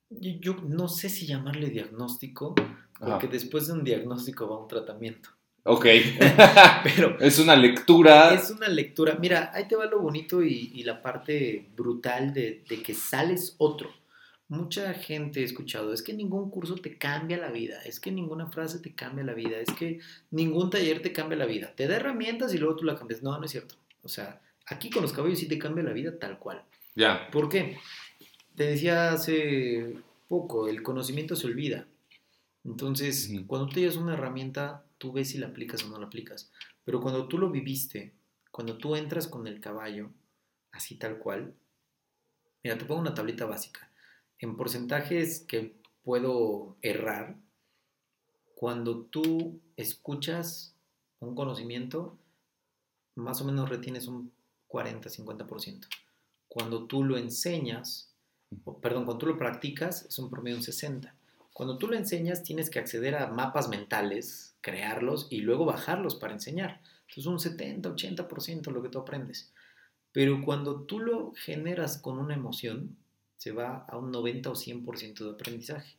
Yo no sé si llamarle diagnóstico, porque después de un diagnóstico va un tratamiento. Ok. <laughs> Pero. es una lectura. Es una lectura. Mira, ahí te va lo bonito y, la parte brutal de, que sales otro. Mucha gente he escuchado, es que ningún curso te cambia la vida, es que ninguna frase te cambia la vida, es que ningún taller te cambia la vida. Te da herramientas y luego tú la cambias. No, no es cierto. O sea, aquí con los caballos sí te cambia la vida tal cual. Ya. ¿Por qué? Te decía hace poco, el conocimiento se olvida. Entonces, cuando tú tienes una herramienta, tú ves si la aplicas o no la aplicas. Pero cuando tú lo viviste, cuando tú entras con el caballo, así tal cual, mira, te pongo una tablita básica. En porcentajes que puedo errar, cuando tú escuchas un conocimiento, más o menos retienes un 40-50%. Cuando tú lo enseñas, perdón, cuando tú lo practicas, es un promedio un 60%. Cuando tú lo enseñas, tienes que acceder a mapas mentales, crearlos y luego bajarlos para enseñar. Entonces, un 70, 80% lo que tú aprendes. Pero cuando tú lo generas con una emoción, se va a un 90 o 100% de aprendizaje.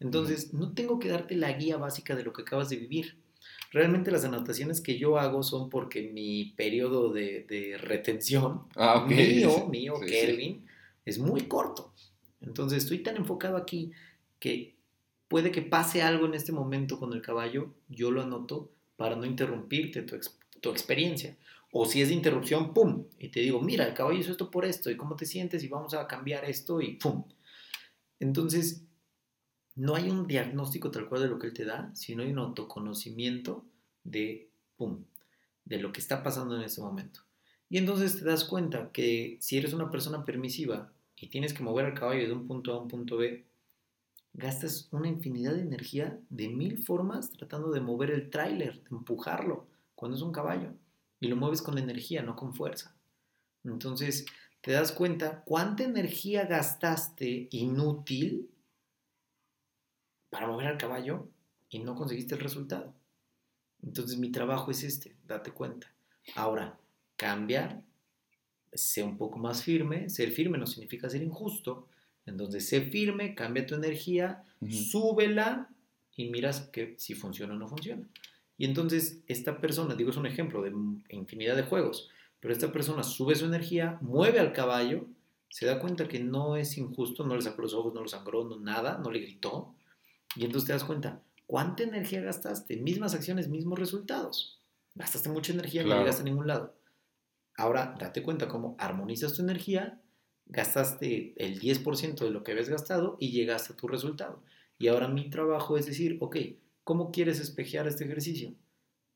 Entonces, no tengo que darte la guía básica de lo que acabas de vivir. Realmente las anotaciones que yo hago son porque mi periodo de, retención, ah, mío, <laughs> mío, Kelvin, es muy corto. Entonces, estoy tan enfocado aquí que puede que pase algo en este momento con el caballo, yo lo anoto para no interrumpirte tu, experiencia. O si es de interrupción, ¡pum! Y te digo, mira, el caballo hizo esto por esto, y cómo te sientes, y vamos a cambiar esto, y ¡pum! Entonces, no hay un diagnóstico tal cual de lo que él te da, sino hay un autoconocimiento de, pum, de lo que está pasando en ese momento. Y entonces te das cuenta que si eres una persona permisiva y tienes que mover al caballo de un punto A a un punto B, gastas una infinidad de energía de mil formas tratando de mover el tráiler, de empujarlo, cuando es un caballo. Y lo mueves con energía, no con fuerza. Entonces te das cuenta cuánta energía gastaste inútil para mover al caballo y no conseguiste el resultado. Entonces mi trabajo es este, date cuenta. Ahora, cambiar, sé un poco más firme. Ser firme no significa ser injusto. Entonces, sé firme, cambia tu energía, súbela y miras que si funciona o no funciona. Y entonces, esta persona, digo, es un ejemplo de infinidad de juegos, pero esta persona sube su energía, mueve al caballo, se da cuenta que no es injusto, no le sacó los ojos, no lo sangró, no nada, no le gritó, y entonces te das cuenta, ¿cuánta energía gastaste? Mismas acciones, mismos resultados. Gastaste mucha energía y no llegaste a ningún lado. Ahora, date cuenta cómo armonizas tu energía, gastaste el 10% de lo que habías gastado y llegaste a tu resultado. Y ahora mi trabajo es decir, ok, ¿cómo quieres espejear este ejercicio?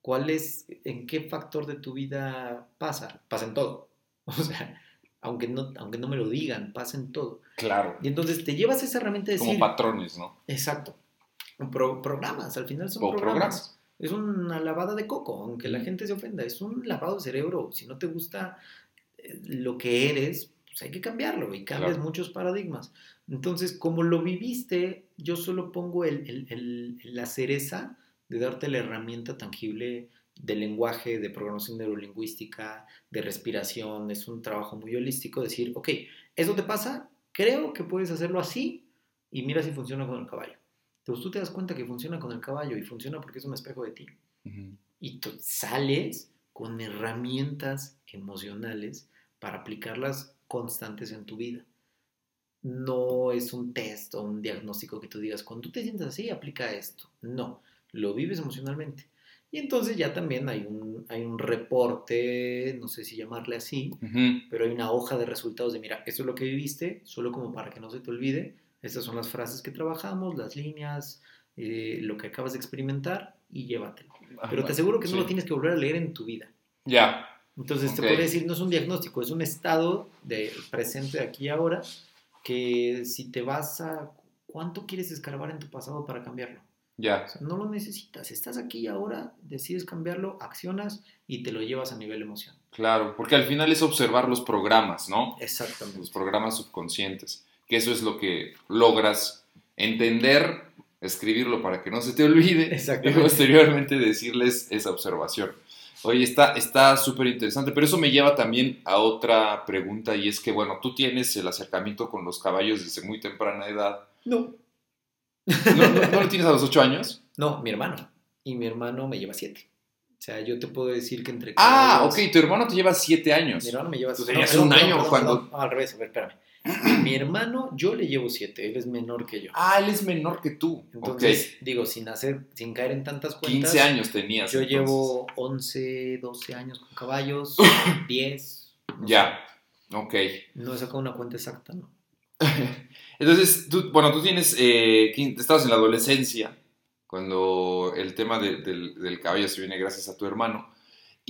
¿Cuál es, en qué factor de tu vida pasa? Pasa en todo. <laughs> O sea, aunque no, aunque no me lo digan, pasa en todo. Claro. Y entonces te llevas esa herramienta de Como patrones, ¿no? Exacto programas, al final son programas. Es una lavada de coco, aunque la gente se ofenda, es un lavado de cerebro. Si no te gusta eh, lo que eres, pues hay que cambiarlo y cambias muchos paradigmas. Entonces, como lo viviste, yo solo pongo el, el, la cereza de darte la herramienta tangible de lenguaje, de programación neurolingüística, de respiración. Es un trabajo muy holístico. Decir, ok, eso te pasa, creo que puedes hacerlo así y mira si funciona con el caballo. Entonces tú te das cuenta que funciona con el caballo y funciona porque es un espejo de ti. Y tú sales con herramientas emocionales para aplicarlas constantes en tu vida. No es un test o un diagnóstico que tú digas, cuando tú te sientes así, aplica esto. No, lo vives emocionalmente. Y entonces ya también hay un, hay un reporte, no sé si llamarle así, pero hay una hoja de resultados de, mira, esto es lo que viviste, solo como para que no se te olvide, estas son las frases que trabajamos, las líneas, eh, lo que acabas de experimentar y llévatelo. Pero te aseguro que no lo tienes que volver a leer en tu vida. Ya. Entonces te puedo decir, no es un diagnóstico, es un estado de presente aquí y ahora que si te vas a... ¿Cuánto quieres escarbar en tu pasado para cambiarlo? Ya. no lo necesitas. Estás aquí y ahora, decides cambiarlo, accionas y te lo llevas a nivel emoción. Claro, porque al final es observar los programas, ¿no? Exactamente. Los programas subconscientes que eso es lo que logras entender, escribirlo para que no se te olvide y posteriormente decirles esa observación. Oye, está súper interesante, pero eso me lleva también a otra pregunta y es que, bueno, tú tienes el acercamiento con los caballos desde muy temprana edad. No. ¿No, lo tienes a los ocho años? No, mi hermano. Y mi hermano me lleva siete. O sea, yo te puedo decir que entre Ah, ok, tu hermano te lleva siete años. Mi hermano me lleva siete años. un año cuando... al revés, a ver, espérame. Mi hermano, yo le llevo siete, él es menor que yo. Ah, él es menor que tú. Entonces, digo, sin hacer, sin caer en tantas cuentas. 15 años tenías. Yo llevo 11, 12 años con caballos, <coughs> 10. ya, ok. No he sacado una cuenta exacta, ¿no? <laughs> Entonces, tú, bueno, tú tienes, eh, estabas en la adolescencia, cuando el tema del, del caballo se viene gracias a tu hermano.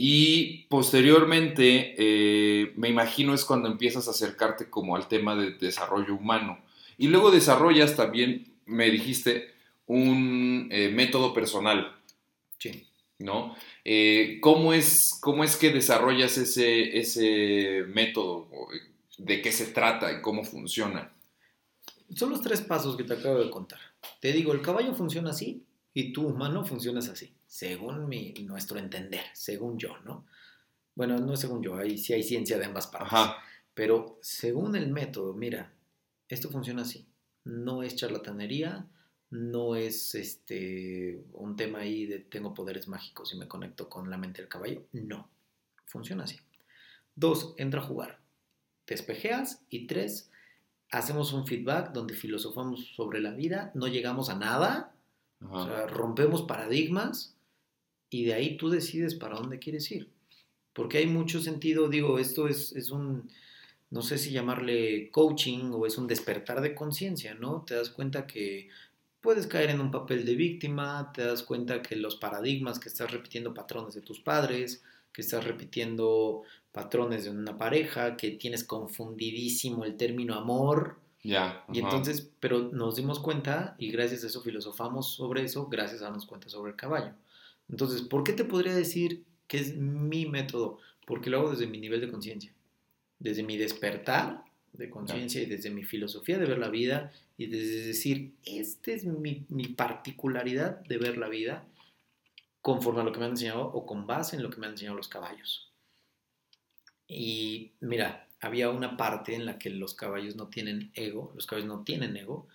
Y posteriormente, eh, me imagino es cuando empiezas a acercarte como al tema de desarrollo humano. Y luego desarrollas también, me dijiste, un eh, método personal. Sí. ¿No? Eh, ¿cómo, es, ¿Cómo es que desarrollas ese, ese método? ¿De qué se trata y cómo funciona? Son los tres pasos que te acabo de contar. Te digo, el caballo funciona así y tu humano funcionas así según mi, nuestro entender, según yo, ¿no? Bueno, no según yo, ahí sí hay ciencia de ambas partes. Pero según el método, mira, esto funciona así. No es charlatanería, no es este un tema ahí de tengo poderes mágicos y me conecto con la mente del caballo. No, funciona así. Dos, entra a jugar. Te espejeas. Y tres, hacemos un feedback donde filosofamos sobre la vida, no llegamos a nada, o sea, rompemos paradigmas y de ahí tú decides para dónde quieres ir. Porque hay mucho sentido, digo, esto es, es un, no sé si llamarle coaching o es un despertar de conciencia, ¿no? Te das cuenta que puedes caer en un papel de víctima, te das cuenta que los paradigmas que estás repitiendo patrones de tus padres, que estás repitiendo patrones de una pareja, que tienes confundidísimo el término amor. Ya. Y ajá. entonces, pero nos dimos cuenta y gracias a eso filosofamos sobre eso, gracias a darnos cuenta sobre el caballo. Entonces, ¿por qué te podría decir que es mi método? Porque lo hago desde mi nivel de conciencia, desde mi despertar de conciencia y desde mi filosofía de ver la vida y desde decir, esta es mi, mi particularidad de ver la vida conforme a lo que me han enseñado o con base en lo que me han enseñado los caballos. Y mira, había una parte en la que los caballos no tienen ego, los caballos no tienen ego,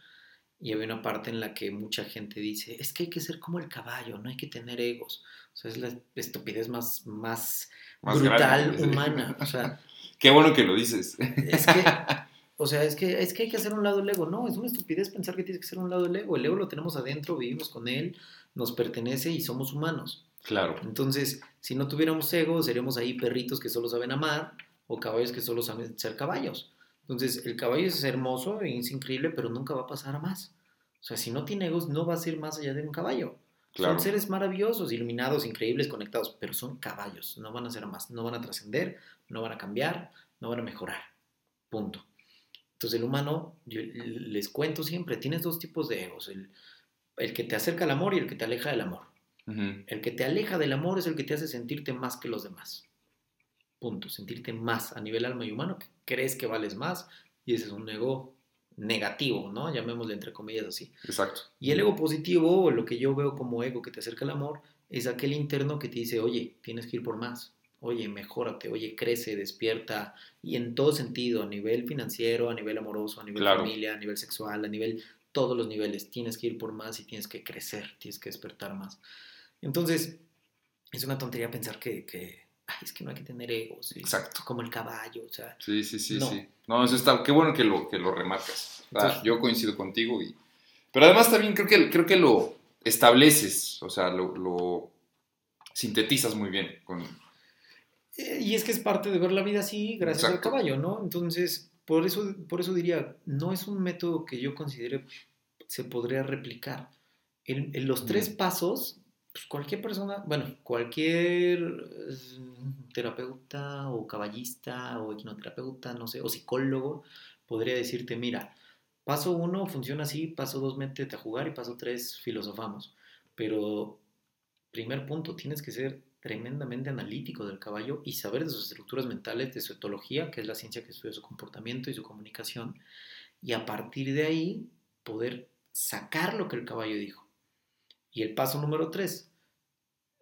y había una parte en la que mucha gente dice, es que hay que ser como el caballo, no hay que tener egos. O sea, es la estupidez más, más, Más brutal grande, humana. O sea, <laughs> Qué bueno que lo dices. es que, <laughs> o sea, es que, es que hay que hacer un lado el ego. No, es una estupidez pensar que tienes que ser un lado el ego. El ego lo tenemos adentro, vivimos con él, nos pertenece y somos humanos. Claro. Entonces, si no tuviéramos ego, seríamos ahí perritos que solo saben amar o caballos que solo saben ser caballos. Entonces, el caballo es hermoso y es increíble, pero nunca va a pasar a más. O sea, si no tiene egos, no va a ser más allá de un caballo. Claro. Son seres maravillosos, iluminados, increíbles, conectados, pero son caballos, no van a ser a más, no van a trascender, no van a cambiar, no van a mejorar. Punto. Entonces el humano, yo les cuento siempre, tienes dos tipos de egos, el, el que te acerca al amor y el que te aleja del amor. El que te aleja del amor es el que te hace sentirte más que los demás. Punto. Sentirte más a nivel alma y humano, que crees que vales más, y ese es un ego negativo, ¿no? Llamémosle entre comillas así. Exacto. Y el ego positivo, lo que yo veo como ego que te acerca al amor, es aquel interno que te dice, oye, tienes que ir por más, oye, mejórate, oye, crece, despierta, y en todo sentido, a nivel financiero, a nivel amoroso, a nivel Claro. familia, a nivel sexual, a nivel, todos los niveles, tienes que ir por más y tienes que crecer, tienes que despertar más. Entonces, es una tontería pensar que, que ay, es que no hay que tener egos, y Exacto. como el caballo, o sea, Sí, sí, sí, No. sí. No, eso está, qué bueno que lo, que lo remarcas. Ah, Entonces- yo coincido contigo y... Pero además también creo que, creo que lo estableces, o sea, lo, lo sintetizas muy bien. Con, Eh, Y es que es parte de ver la vida así gracias Exacto. al caballo, ¿no? Entonces, por eso, por eso diría, no es un método que yo considere se podría replicar. En, en los tres Ujú. pasos, pues cualquier persona, bueno, cualquier terapeuta o caballista o equinoterapeuta, no sé, o psicólogo, podría decirte, mira, paso uno funciona así, paso dos métete a jugar y paso tres filosofamos. Pero primer punto, tienes que ser tremendamente analítico del caballo y saber de sus estructuras mentales, de su etología, que es la ciencia que estudia su comportamiento y su comunicación, y a partir de ahí poder sacar lo que el caballo dijo. Y el paso número tres,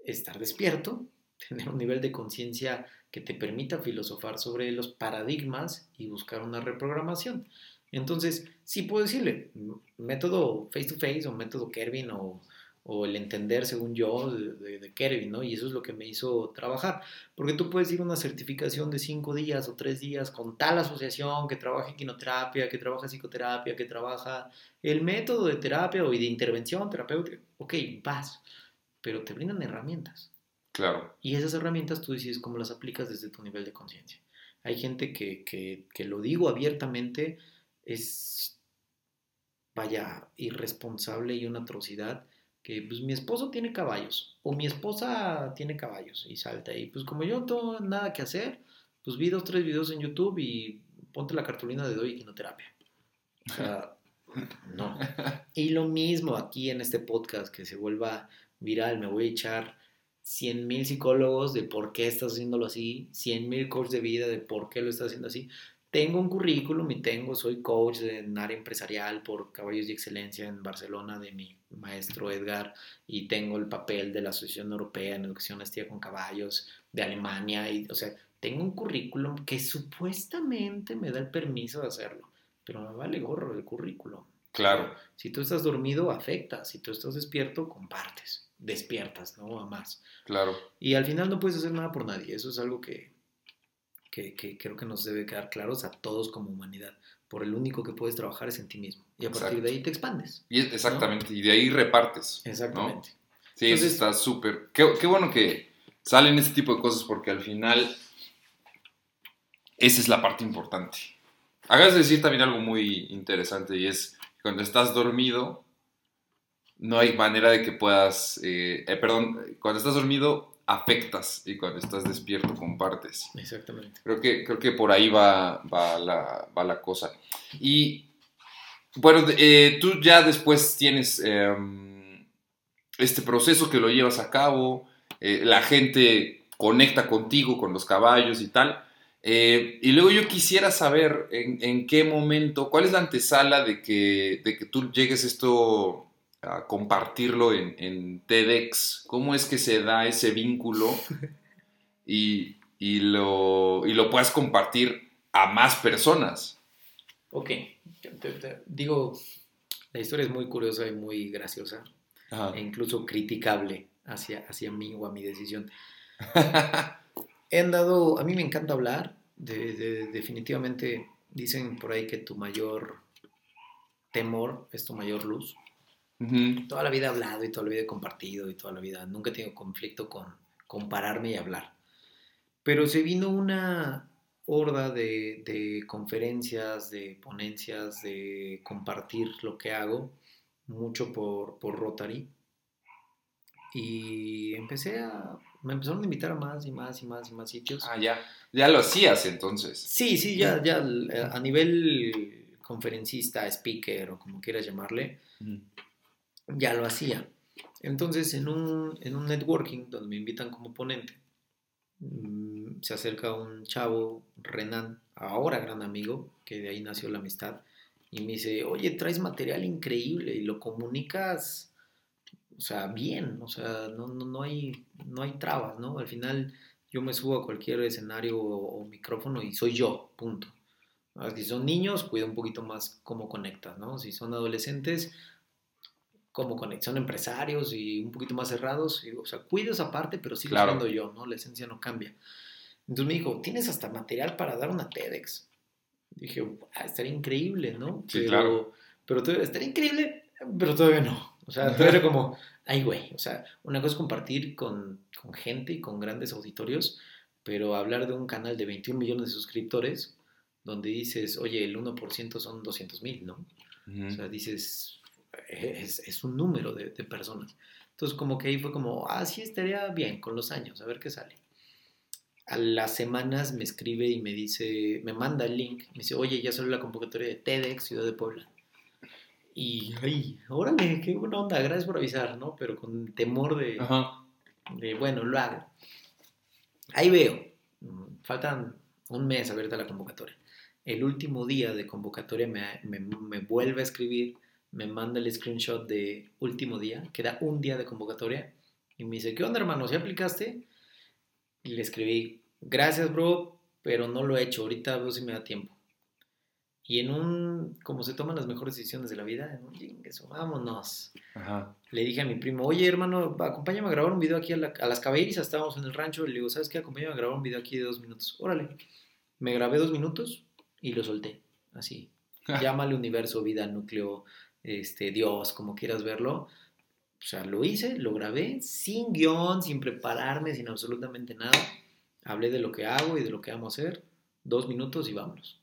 estar despierto, <laughs> tener un nivel de conciencia que te permita filosofar sobre los paradigmas y buscar una reprogramación. Entonces, sí puedo decirle, método face to face o método Kervin o, o el entender según yo de, de, de Kervin, ¿no? Y eso es lo que me hizo trabajar. Porque tú puedes ir a una certificación de cinco días o tres días con tal asociación que trabaja quinoterapia, que trabaja psicoterapia, que trabaja el método de terapia o de intervención terapéutica. Ok, vas, pero te brindan herramientas. claro, Y esas herramientas tú decides cómo las aplicas desde tu nivel de conciencia. Hay gente que, que, que lo digo abiertamente, es, vaya, irresponsable y una atrocidad, que pues mi esposo tiene caballos, o mi esposa tiene caballos, y salta, y pues como yo no tengo nada que hacer, pues vi dos, tres videos en YouTube y ponte la cartulina de doy quinoterapia. O sea, <laughs> no. Y lo mismo aquí en este podcast, que se vuelva viral, me voy a echar 100 mil psicólogos de por qué estás haciéndolo así, 100 mil coaches de vida de por qué lo estás haciendo así. Tengo un currículum y tengo, soy coach en área empresarial por Caballos de Excelencia en Barcelona de mi maestro Edgar y tengo el papel de la Asociación Europea en Educación Asistida con Caballos de Alemania y, o sea, tengo un currículum que supuestamente me da el permiso de hacerlo, pero me vale gorro el currículum. claro. Si tú estás dormido, afecta. Si tú estás despierto, compartes. Despiertas, ¿no? A más. Claro, Y al final no puedes hacer nada por nadie. Eso es algo que, que, que creo que nos debe quedar claros a todos como humanidad. Por el único que puedes trabajar es en ti mismo. Y a partir Exacto. de ahí te expandes. y es- exactamente, y de ahí repartes. ¿no? Exactamente. Sí, eso Entonces- está súper. Qué, qué bueno que salen este tipo de cosas porque al final esa es la parte importante. Hagas decir también algo muy interesante y es cuando estás dormido no hay manera de que puedas, eh, eh, perdón, cuando estás dormido afectas y cuando estás despierto compartes. Exactamente. Creo que, creo que por ahí va, va, la, va la cosa. Y bueno, eh, tú ya después tienes em, este proceso que lo llevas a cabo, eh, la gente conecta contigo, con los caballos y tal. Eh, y luego yo quisiera saber en, en, qué momento, cuál es la antesala de que, de que tú llegues esto a compartirlo en, en, TEDx, cómo es que se da ese vínculo <laughs> y, y, lo, y lo puedas compartir a más personas. Ok, digo, la historia es muy curiosa y muy graciosa Ajá. e incluso criticable hacia, hacia mí o a mi decisión. <laughs> He andado, a mí me encanta hablar, de, de, definitivamente dicen por ahí que tu mayor temor es tu mayor luz. Uh -huh. Toda la vida he hablado y toda la vida he compartido y toda la vida, nunca he tenido conflicto con compararme y hablar. Pero se vino una horda de, de, conferencias, de ponencias, de compartir lo que hago, mucho por, por Rotary. Y empecé a me empezaron a invitar a más y más y más y más sitios. Ah, ya. Ya lo hacías entonces. Sí, sí, ya, ya a nivel conferencista, speaker o como quieras llamarle, mm. Ya lo hacía. Entonces, en un, en un networking donde me invitan como ponente, mmm, se acerca un chavo, Renan, ahora gran amigo, que de ahí nació la amistad, y me dice, oye, traes material increíble y lo comunicas o sea, bien, o sea, no, no, no, hay, no hay trabas, ¿no? Al final yo me subo a cualquier escenario o, o micrófono y soy yo, punto. Si son niños, cuida un poquito más cómo conectas, ¿no? Si son adolescentes, cómo conectan, son empresarios y un poquito más cerrados, y, o sea, cuido esa parte, pero sigo claro. siendo yo, ¿no? La esencia no cambia. Entonces me dijo, tienes hasta material para dar una TEDx. Dije, ah, estaría increíble, ¿no? Sí, pero, claro. Pero todavía, estaría increíble, pero todavía no. O sea, todavía era como, ay, güey. O sea, una cosa es compartir con, con, gente y con grandes auditorios, pero hablar de un canal de 21 millones de suscriptores, donde dices, oye, el 1% son 200 mil, ¿no? Uh -huh. O sea, dices, es, es un número de, de, personas. Entonces, como que ahí fue como, ah, sí, estaría bien con los años, a ver qué sale. A las semanas me escribe y me dice, me manda el link, me dice, oye, ya salió la convocatoria de TEDx Ciudad de Puebla. Y, ay, órale, qué buena onda, gracias por avisar, ¿no? Pero con temor de, Ajá. de bueno, lo hago. Ahí veo, faltan un mes a abierta la convocatoria. El último día de convocatoria me, me, me, vuelve a escribir, me manda el screenshot de último día, queda un día de convocatoria, y me dice, ¿qué onda, hermano? ¿Ya aplicaste? Y le escribí, gracias, bro, pero no lo he hecho, ahorita veo si me da tiempo. Y en un, como se toman las mejores decisiones de la vida, en un eso, vámonos. Ajá. Le dije a mi primo, oye hermano, acompáñame a grabar un video aquí a, la, a las caballerizas, estábamos en el rancho, le digo, ¿sabes qué? Acompáñame a grabar un video aquí de dos minutos. Órale. Me grabé dos minutos y lo solté, así. <laughs> Llámale universo, vida, núcleo, este, Dios, como quieras verlo. O sea, lo hice, lo grabé, sin guion, sin prepararme, sin absolutamente nada. Hablé de lo que hago y de lo que amo hacer. Dos minutos y vámonos.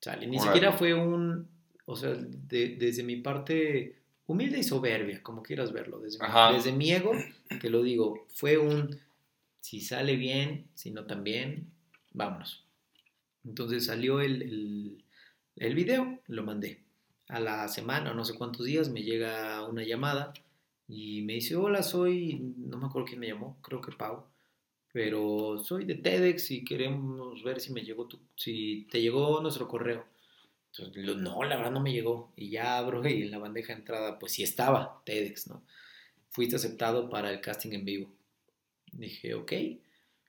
Sale. Ni siquiera fue un, o sea, de, desde mi parte humilde y soberbia, como quieras verlo, desde, mi, desde mi ego, te lo digo, fue un, si sale bien, si no también, vámonos. Entonces salió el, el, el video, lo mandé. A la semana, no sé cuántos días, me llega una llamada y me dice, hola, soy, no me acuerdo quién me llamó, creo que Pau pero soy de TEDx y queremos ver si me llegó tu, si te llegó nuestro correo. Entonces, no, la verdad no me llegó. Y ya abro y en la bandeja de entrada, pues sí estaba TEDx, ¿no? Fuiste aceptado para el casting en vivo. Dije, ok. Le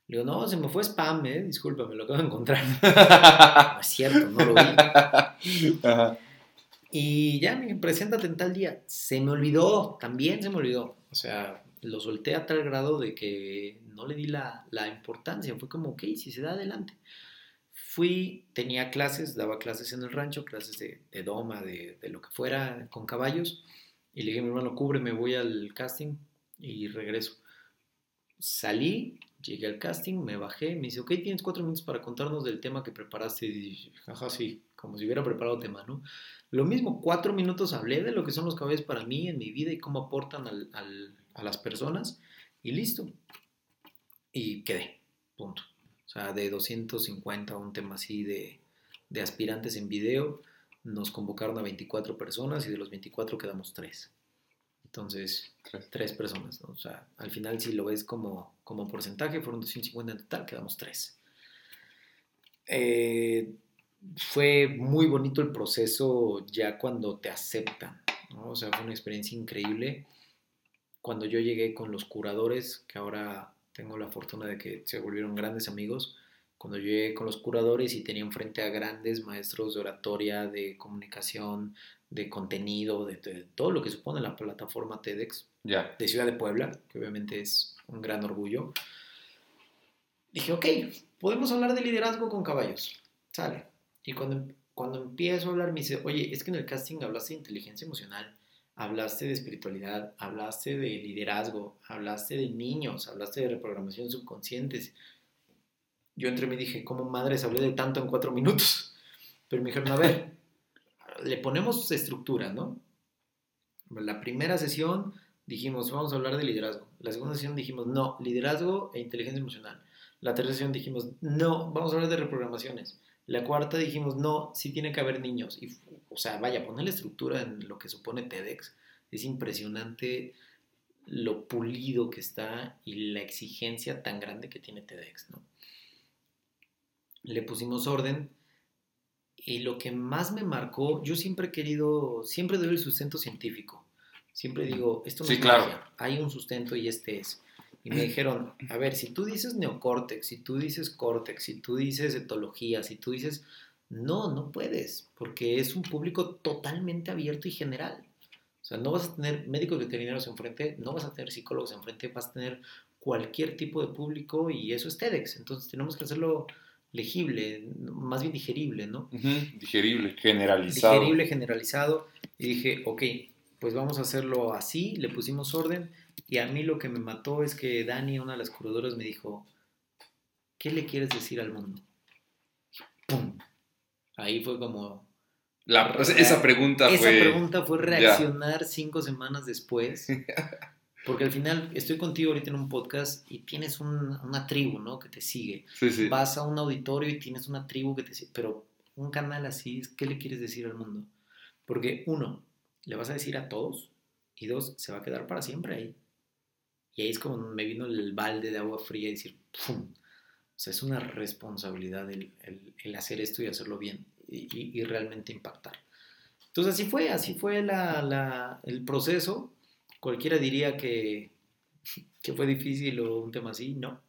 digo, no, se me fue spam, ¿eh? Disculpa, me lo acabo de encontrar. <laughs> no es cierto, no lo vi. <laughs> Ajá. Y ya me preséntate en tal día. Se me olvidó, también se me olvidó. O sea, lo solté a tal grado de que no le di la, la importancia, fue como, ok, si se da adelante. Fui, tenía clases, daba clases en el rancho, clases de, de doma, de, de, lo que fuera, con caballos, y le dije, mi hermano, cúbreme, voy al casting y regreso. Salí, Llegué al casting, me bajé, me dice, ok, tienes cuatro minutos para contarnos del tema que preparaste. Y jaja, sí, como si hubiera preparado tema, ¿no? Lo mismo, cuatro minutos hablé de lo que son los caballos para mí en mi vida y cómo aportan a las personas y listo. Y quedé, punto. O sea, de 250, un tema así de, de aspirantes en video, nos convocaron a 24 personas y de los 24 quedamos 3. Entonces, Tres. tres personas, ¿no? O sea, al final si lo ves como, como porcentaje, fueron 250 en total, quedamos 3. fue muy bonito el proceso ya cuando te aceptan, ¿no? O sea, fue una experiencia increíble. Cuando yo llegué con los curadores, que ahora tengo la fortuna de que se volvieron grandes amigos, cuando llegué con los curadores y tenía enfrente a grandes maestros de oratoria, de comunicación, de contenido, de, de todo lo que supone la plataforma TEDx Ya. de Ciudad de Puebla, que obviamente es un gran orgullo. Dije, ok, podemos hablar de liderazgo con caballos. Sale. Y cuando, cuando empiezo a hablar, me dice, oye, es que en el casting hablaste de inteligencia emocional, hablaste de espiritualidad, hablaste de liderazgo, hablaste de niños, hablaste de reprogramación subconscientes. Yo entre mí dije, ¿cómo madres hablé de tanto en cuatro minutos? Pero me dijeron, a ver, le ponemos estructura, ¿no? La primera sesión dijimos, vamos a hablar de liderazgo. La segunda sesión dijimos, no, liderazgo e inteligencia emocional. La tercera sesión dijimos, no, vamos a hablar de reprogramaciones. La cuarta dijimos, no, sí tiene que haber niños. Y, o sea, vaya, ponerle estructura en lo que supone TEDx. Es impresionante lo pulido que está y la exigencia tan grande que tiene TEDx, ¿no? Le pusimos orden y lo que más me marcó, yo siempre he querido, siempre doy el sustento científico. Siempre digo, esto no Sí, es claro. magia, hay un sustento y este es. Y me dijeron, a ver, si tú dices neocórtex, si tú dices córtex, si tú dices etología, si tú dices... No, no puedes, porque es un público totalmente abierto y general. O sea, no vas a tener médicos veterinarios enfrente, no vas a tener psicólogos enfrente, vas a tener cualquier tipo de público y eso es TEDx. Entonces tenemos que hacerlo legible, más bien digerible, ¿no? Ujú, Digerible, generalizado. digerible, generalizado. Y dije, ok, pues vamos a hacerlo así, le pusimos orden. Y a mí lo que me mató es que Dani, una de las curadoras, me dijo, ¿qué le quieres decir al mundo? ¡Pum! Ahí fue como... La- esa pregunta Esa fue. pregunta fue reaccionar cinco semanas después. <laughs> Porque al final estoy contigo ahorita en un podcast y tienes un- una tribu, ¿no? Que te sigue Sí, sí. vas a un auditorio y tienes una tribu que te sigue, pero un canal así, ¿qué le quieres decir al mundo? Porque uno, le vas a decir a todos y dos, se va a quedar para siempre ahí. Y ahí es como me vino el balde de agua fría y decir, ¡pum! O sea, es una responsabilidad el, el- el hacer esto y hacerlo bien y, y- y realmente impactar. Entonces así fue, así fue la- la- el proceso. Cualquiera diría que, que fue difícil o un tema así. No,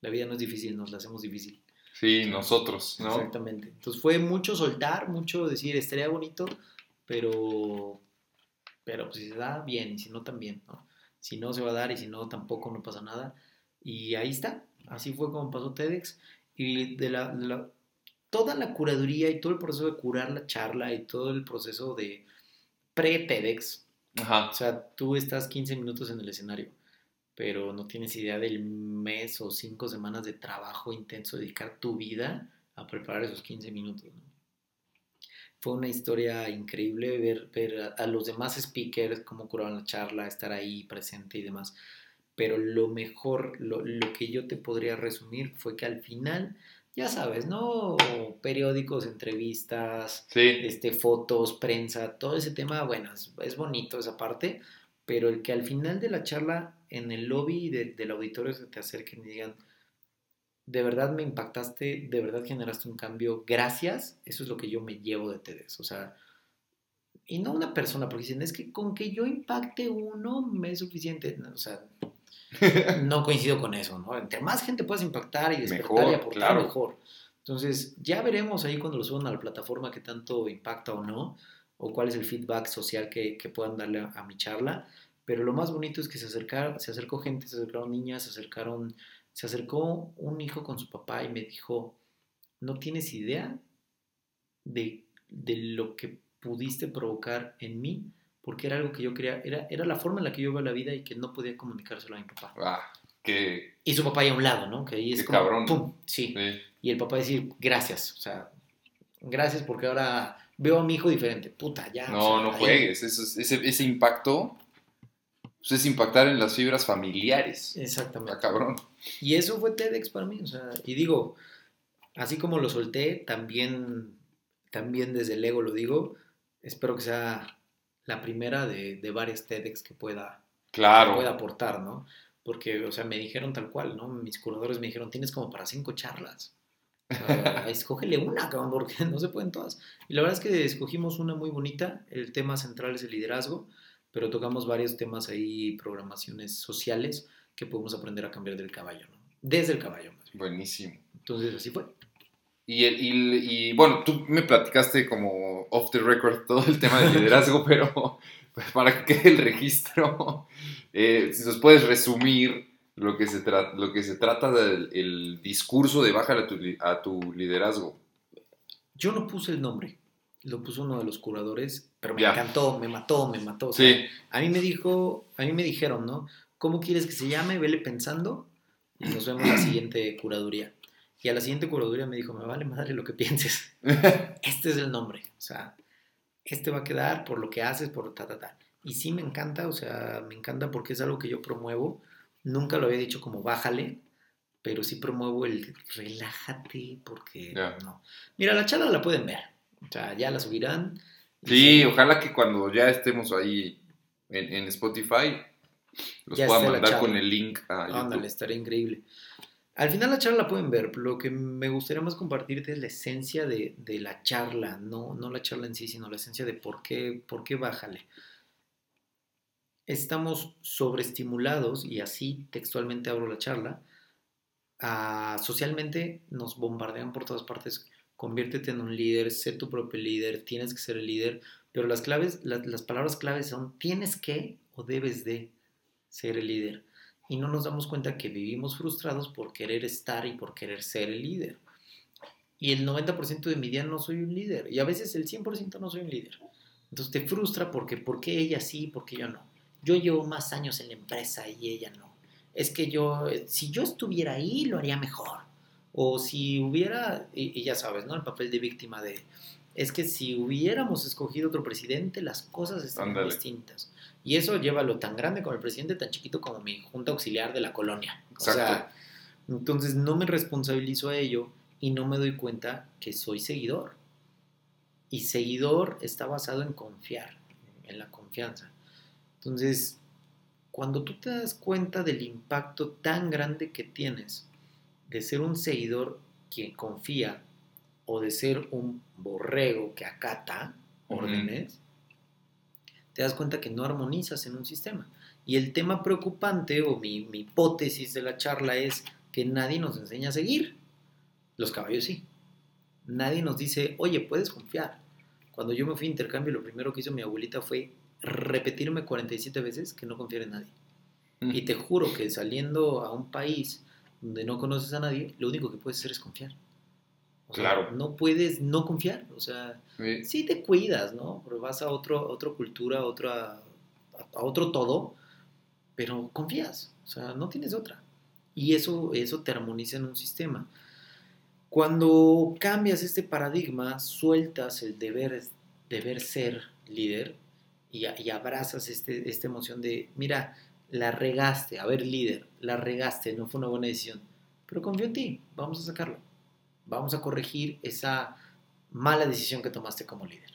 la vida no es difícil, nos la hacemos difícil. Sí, nosotros, ¿no? Exactamente. Entonces fue mucho soltar, mucho decir, estaría bonito, pero, pero pues si se da, bien, y si no, también, ¿no? Si no, se va a dar, y si no, tampoco, no pasa nada. Y ahí está, así fue como pasó TEDx. Y de la, de la- toda la curaduría y todo el proceso de curar la charla y todo el proceso de pre-TEDx, Ajá. o sea, tú estás 15 minutos en el escenario, pero no tienes idea del mes o cinco semanas de trabajo intenso, dedicar tu vida a preparar esos 15 minutos. Fue una historia increíble ver, ver a, a los demás speakers, cómo curaban la charla, estar ahí presente y demás. Pero lo mejor, lo, lo que yo te podría resumir fue que al final, ya sabes, ¿no? Periódicos, entrevistas, Sí. este, fotos, prensa, todo ese tema, bueno, es, es bonito esa parte, pero el que al final de la charla, en el lobby de- del auditorio se te acerquen y digan, de verdad me impactaste, de verdad generaste un cambio, gracias, eso es lo que yo me llevo de TEDx, o sea, y no una persona, porque dicen, es que con que yo impacte uno me es suficiente, o sea, <laughs> no coincido con eso, ¿no? Entre más gente puedas impactar y despertar Mejor, y aportar, claro. mejor. Entonces, ya veremos ahí cuando lo suban a la plataforma qué tanto impacta o no, o cuál es el feedback social que, que puedan darle a, a mi charla. Pero lo más bonito es que se, acercaron, se acercó gente, se acercaron niñas, se acercaron, se acercó un hijo con su papá y me dijo, no tienes idea de, de lo que pudiste provocar en mí, porque era algo que yo quería, era, era la forma en la que yo veo la vida y que no podía comunicárselo a mi papá. Ah, Que, Y su papá ahí a un lado, ¿no? Que ahí es Qué como, cabrón. ¡pum! Sí. sí. Y el papá decir, gracias, o sea, gracias porque ahora veo a mi hijo diferente. Puta, ya. o No, sea, no ahí- juegues. Eso es- ese, ese impacto pues, es impactar en las fibras familiares. Exactamente. Está cabrón. Y eso fue TEDx para mí, o sea, y digo, así como lo solté, también, también desde el ego lo digo, espero que sea la primera de, de varias TEDx que pueda, que Claro. pueda aportar, ¿no? Porque, o sea, me dijeron tal cual, ¿no? Mis curadores me dijeron, tienes como para cinco charlas. Sea, <laughs> escógele una, cabrón, porque <laughs> no se pueden todas. Y la verdad es que escogimos una muy bonita. El tema central es el liderazgo, pero tocamos varios temas ahí, programaciones sociales que podemos aprender a cambiar del caballo, ¿no? Desde el caballo. Buenísimo. Entonces, así fue. Y, y- y, bueno, tú me platicaste como off the record todo el tema del liderazgo, <laughs> pero pues, para que quede el registro, <laughs> eh, si nos puedes resumir lo que se, lo que se trata del el discurso de baja a tu, a tu liderazgo. Yo no puse el nombre, lo puso uno de los curadores, pero me encantó, me mató, me mató. o sea, Sí, A mí me dijo, a mí me dijeron, ¿no? ¿Cómo quieres que se llame? Vele pensando y nos vemos la siguiente curaduría. Y a la siguiente curaduría me dijo, me vale madre lo que pienses. <laughs> Este es el nombre. O sea, este va a quedar por lo que haces, por ta, ta, ta. Y sí me encanta, o sea, me encanta porque es algo que yo promuevo. Nunca lo había dicho como bájale, pero sí promuevo el relájate porque Ya. no. Mira, la charla la pueden ver. O sea, ya la subirán. Sí, ojalá que cuando ya estemos ahí en, en Spotify, los Ya pueda mandar con el link a YouTube. Ándale, estaría increíble. Al final la charla la pueden ver. Lo que me gustaría más compartirte es la esencia de, de la charla, no, no la charla en sí, sino la esencia de por qué, por qué bájale. Estamos sobreestimulados, y así textualmente abro la charla, ah, socialmente nos bombardean por todas partes. Conviértete en un líder, sé tu propio líder, tienes que ser el líder, pero las claves, las, las palabras claves son tienes que o debes de ser el líder y no nos damos cuenta que vivimos frustrados por querer estar y por querer ser el líder. Y el 90% de mi día no soy un líder y a veces el 100% no soy un líder. Entonces te frustra porque ¿por qué ella sí y por qué yo no? Yo llevo más años en la empresa y ella no. Es que yo, eh, si yo estuviera ahí, lo haría mejor. O si hubiera, y, y ya sabes, ¿no? El papel de víctima de, es que si hubiéramos escogido otro presidente, las cosas estarían distintas. Y eso llévalo tan grande como el presidente, tan chiquito como mi junta auxiliar de la colonia. O sea, Exacto. entonces no me responsabilizo a ello y no me doy cuenta que soy seguidor. Y seguidor está basado en confiar, en la confianza. Entonces, cuando tú te das cuenta del impacto tan grande que tienes de ser un seguidor que confía o de ser un borrego que acata órdenes, te das cuenta que no armonizas en un sistema. Y el tema preocupante o mi, mi hipótesis de la charla es que nadie nos enseña a seguir. Los caballos sí. Nadie nos dice, oye, puedes confiar. Cuando yo me fui a intercambio, lo primero que hizo mi abuelita fue repetirme 47 veces que no confiar en nadie. Y te juro que saliendo a un país donde no conoces a nadie, lo único que puedes hacer es confiar. Sea, no puedes no confiar. O sea, Sí. sí te cuidas, ¿no? Pero vas a otro, a otra cultura, a, otra, a otro todo, pero confías. O sea, no tienes otra. Y eso, eso te armoniza en un sistema. Cuando cambias este paradigma, sueltas el deber, deber ser líder y, y abrazas este, esta emoción de, mira, la regaste, a ver líder, la regaste, no fue una buena decisión, pero confío en ti, vamos a sacarlo, vamos a corregir esa mala decisión que tomaste como líder.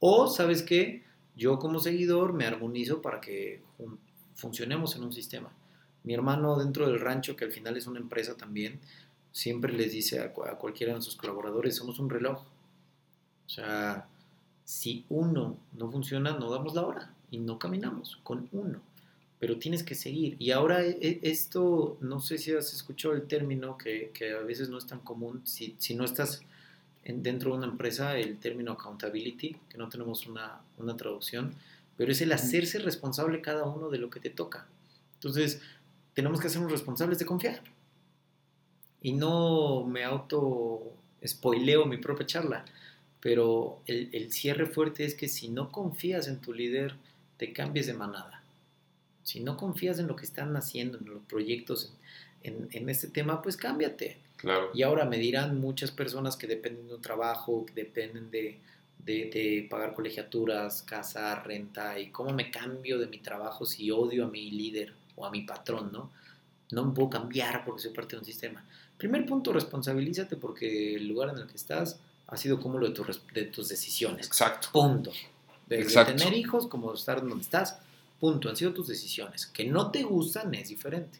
O, ¿sabes qué? Yo como seguidor me armonizo para que fun- funcionemos en un sistema. Mi hermano dentro del rancho, que al final es una empresa también, siempre les dice a cualquiera de sus colaboradores, somos un reloj. O sea, si uno no funciona, no damos la hora y no caminamos con uno. Pero tienes que seguir. Y ahora e- e- esto, no sé si has escuchado el término que, que a veces no es tan común, si, si no estás en- dentro de una empresa, el término accountability, que no tenemos una, una traducción, pero es el hacerse responsable cada uno de lo que te toca. Entonces, tenemos que hacernos responsables de confiar. Y no me auto spoileo mi propia charla, pero el, el cierre fuerte es que si no confías en tu líder, te cambies de manada. Si no confías en lo que están haciendo, en los proyectos, en, en este tema, pues cámbiate. Claro. Y ahora me dirán muchas personas que dependen de un trabajo, que dependen de, de, de pagar colegiaturas, casa, renta, y cómo me cambio de mi trabajo si odio a mi líder o a mi patrón, ¿no? No me puedo cambiar porque soy parte de un sistema. Primer punto, responsabilízate porque el lugar en el que estás ha sido cúmulo de, de tus decisiones. Exacto. Punto. Desde Exacto. tener hijos como estar donde estás, punto. Han sido tus decisiones. Que no te gustan es diferente.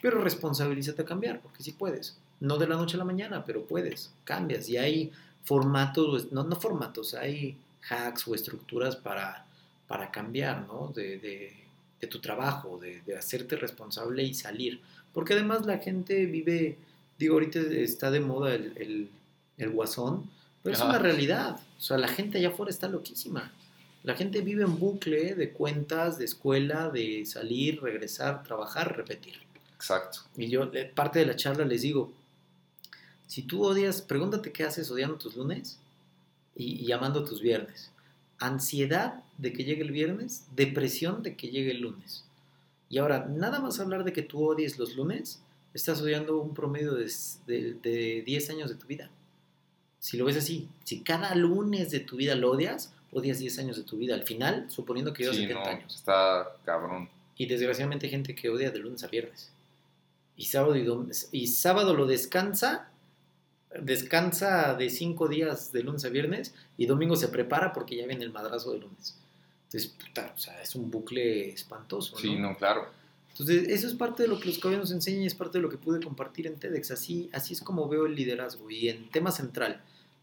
Pero responsabilízate a cambiar, porque sí puedes. No de la noche a la mañana, pero puedes. Cambias. Y hay formatos, no, no formatos, hay hacks o estructuras para, para cambiar, ¿no? De, de- de tu trabajo, de, de hacerte responsable y salir. Porque además la gente vive, digo, ahorita está de moda el, el, el guasón, pero es una realidad. O sea, la gente allá afuera está loquísima. La gente vive en bucle de cuentas, de escuela, de salir, regresar, trabajar, repetir. Exacto. Y yo, eh, parte de la charla les digo, si tú odias, pregúntate qué haces odiando tus lunes y, y amando tus viernes. Ansiedad de que llegue el viernes, depresión de que llegue el lunes. Y ahora, nada más hablar de que tú odies los lunes, estás odiando un promedio de, de, de 10 años de tu vida. Si lo ves así, si cada lunes de tu vida lo odias, odias 10 años de tu vida. Al final, suponiendo que llevas Sí, 70 no, años. está cabrón. Y desgraciadamente hay gente que odia de lunes a viernes. Y sábado, y, dom- y sábado lo descansa, descansa de cinco días de lunes a viernes y domingo se prepara porque ya viene el madrazo de lunes. Entonces, puta, o sea, es un bucle espantoso. Sí, ¿no? no, claro. Entonces, eso es parte de lo que los caballeros nos enseñan y es parte de lo que pude compartir en TEDx. Así, así es como veo el liderazgo. Y en tema central,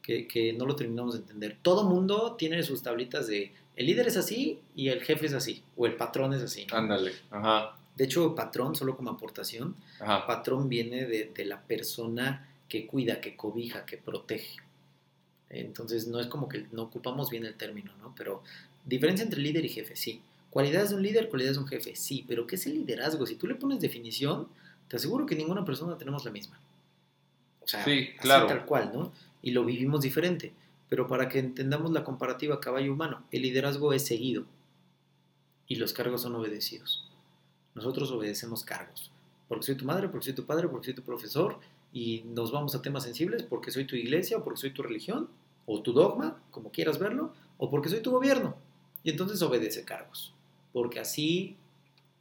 que, que no lo terminamos de entender, todo mundo tiene sus tablitas de el líder es así y el jefe es así, o el patrón es así. ¿no? Ándale. Ajá. De hecho, patrón, solo como aportación, Ajá. patrón viene de, de la persona que cuida, que cobija, que protege. Entonces, no es como que no ocupamos bien el término, ¿no? Pero diferencia entre líder y jefe, sí. Cualidades de un líder, cualidades de un jefe, sí. Pero ¿qué es el liderazgo? Si tú le pones definición, te aseguro que ninguna persona tenemos la misma. O sea, Sí, así claro. tal cual, ¿no? Y lo vivimos diferente. Pero para que entendamos la comparativa caballo humano, el liderazgo es seguido y los cargos son obedecidos. Nosotros obedecemos cargos. Porque soy tu madre, porque soy tu padre, porque soy tu profesor y nos vamos a temas sensibles porque soy tu iglesia o porque soy tu religión o tu dogma, como quieras verlo, o porque soy tu gobierno. Y entonces obedece cargos. Porque así,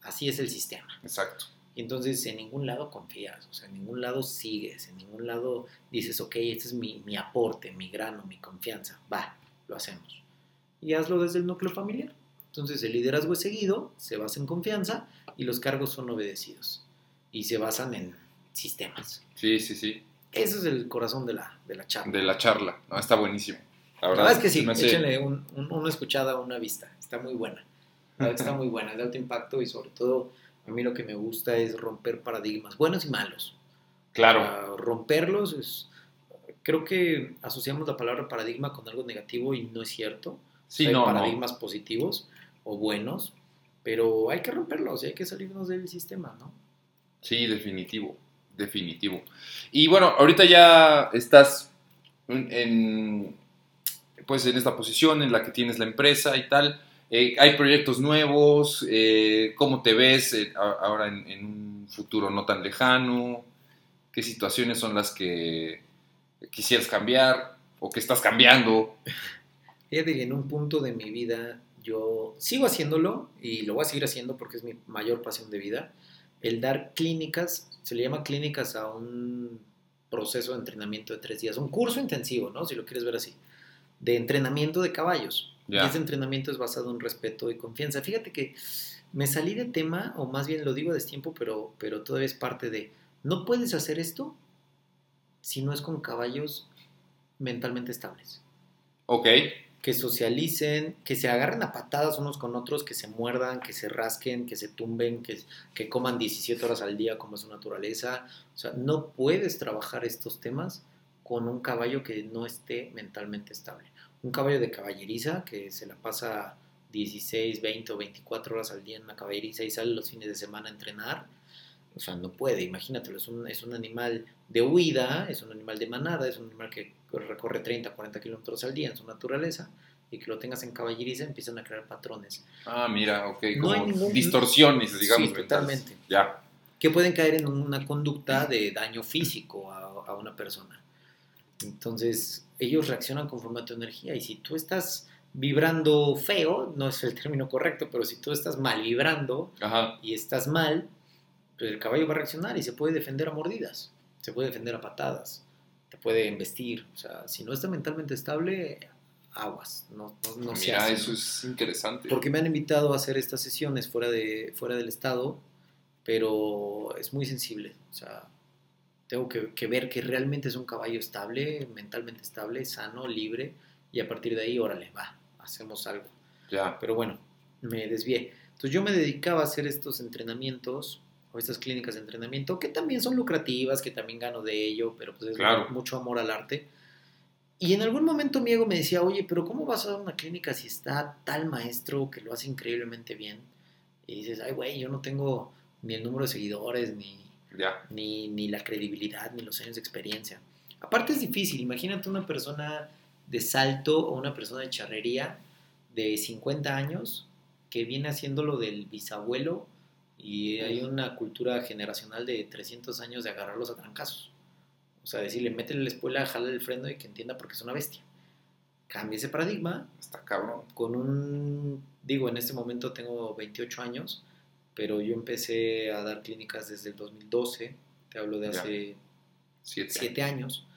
así es el sistema. Exacto. Y entonces en ningún lado confías, o sea, en ningún lado sigues, en ningún lado dices, ok, este es mi, mi aporte, mi grano, mi confianza, va, lo hacemos. Y hazlo desde el núcleo familiar. Entonces el liderazgo es seguido, se basa en confianza y los cargos son obedecidos. Y se basan en sistemas. Sí, sí, sí. Ese es el corazón de la, de la charla. De la charla. No, está buenísimo. La La verdad, verdad es que sí, hace- échenle un, un- una escuchada, una vista. Está muy buena. La verdad está muy buena, de alto impacto y sobre todo a mí lo que me gusta es romper paradigmas, buenos y malos. Claro. Para romperlos es... Creo que asociamos la palabra paradigma con algo negativo y no es cierto. Sí, hay no, no. paradigmas positivos o buenos, pero hay que romperlos y hay que salirnos del sistema, ¿no? Sí, definitivo, definitivo. Y bueno, ahorita ya estás en, pues en esta posición en la que tienes la empresa y tal. Eh, hay proyectos nuevos, eh, ¿cómo te ves eh, ahora en, en un futuro no tan lejano? ¿Qué situaciones son las que quisieras cambiar o que estás cambiando? Fíjate que en un punto de mi vida yo sigo haciéndolo y lo voy a seguir haciendo porque es mi mayor pasión de vida. El dar clínicas, se le llama clínicas a un proceso de entrenamiento de tres días, un curso intensivo, ¿no? Si lo quieres ver así, de entrenamiento de caballos. Ya. Y ese entrenamiento es basado en respeto y confianza. Fíjate que me salí de tema, o más bien lo digo a destiempo, pero, pero todavía es parte de, no puedes hacer esto si no es con caballos mentalmente estables Ok, que socialicen, que se agarren a patadas unos con otros, que se muerdan, que se rasquen, que se tumben, que, que coman 17 horas al día como es su naturaleza. O sea, no puedes trabajar estos temas con un caballo que no esté mentalmente estable. Un caballo de caballeriza que se la pasa 16, 20 o 24 horas al día en una caballeriza y sale los fines de semana a entrenar. O sea, no puede, imagínatelo, es un, es un animal de huida, es un animal de manada, es un animal que recorre 30, 40 kilómetros al día en su naturaleza. y que lo tengas en caballeriza, empiezan a crear patrones. Ah, mira, ok, No como hay ningún- distorsiones, digamos. Sí, totalmente. Ya, que pueden caer en una conducta de daño físico a, a una persona. Entonces, ellos reaccionan conforme a tu energía y si tú estás vibrando feo, no es el término correcto, pero si tú estás mal vibrando ajá, y estás mal, pues el caballo va a reaccionar y se puede defender a mordidas, se puede defender a patadas, te puede embestir. O sea, si no está mentalmente estable, aguas, no, no, no se mira, hace, eso es interesante. Porque me han invitado a hacer estas sesiones fuera, de, fuera del estado, pero es muy sensible. O sea, tengo que, que ver que realmente es un caballo estable, mentalmente estable, sano, libre, y a partir de ahí, órale, va, hacemos algo. Ya, Pero bueno, me desvié. Entonces yo me dedicaba a hacer estos entrenamientos o estas clínicas de entrenamiento que también son lucrativas, que también gano de ello, pero pues es Claro. mucho amor al arte. Y en algún momento mi ego me decía, oye, pero ¿cómo vas a dar una clínica si está tal maestro que lo hace increíblemente bien? Y dices, ay, güey, yo no tengo ni el número de seguidores, ni, ya, ni, ni la credibilidad, ni los años de experiencia. Aparte es difícil, imagínate una persona de salto o una persona de charrería de 50 años que viene haciéndolo del bisabuelo y hay una cultura generacional de 300 años de agarrarlos a trancazos. O sea, decirle, métele la espuela, jale el freno y que entienda porque es una bestia. Cambia ese paradigma está cabrón. con un, digo, en este momento tengo 28 años, pero yo empecé a dar clínicas desde el 2012, te hablo de hace Siete. 7 años,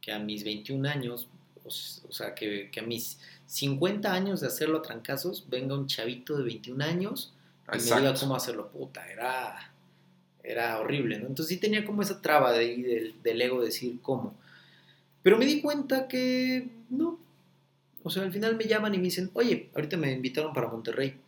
que a mis 21 años, o, sea, que, que a mis 50 años de hacerlo a trancazos, venga un chavito de 21 años y me diga cómo hacerlo, puta, era, era horrible, ¿no? Entonces sí tenía como esa traba de ahí del, del ego de decir cómo. Pero me di cuenta que no. O sea, al final me llaman y me dicen, oye, ahorita me invitaron para Monterrey.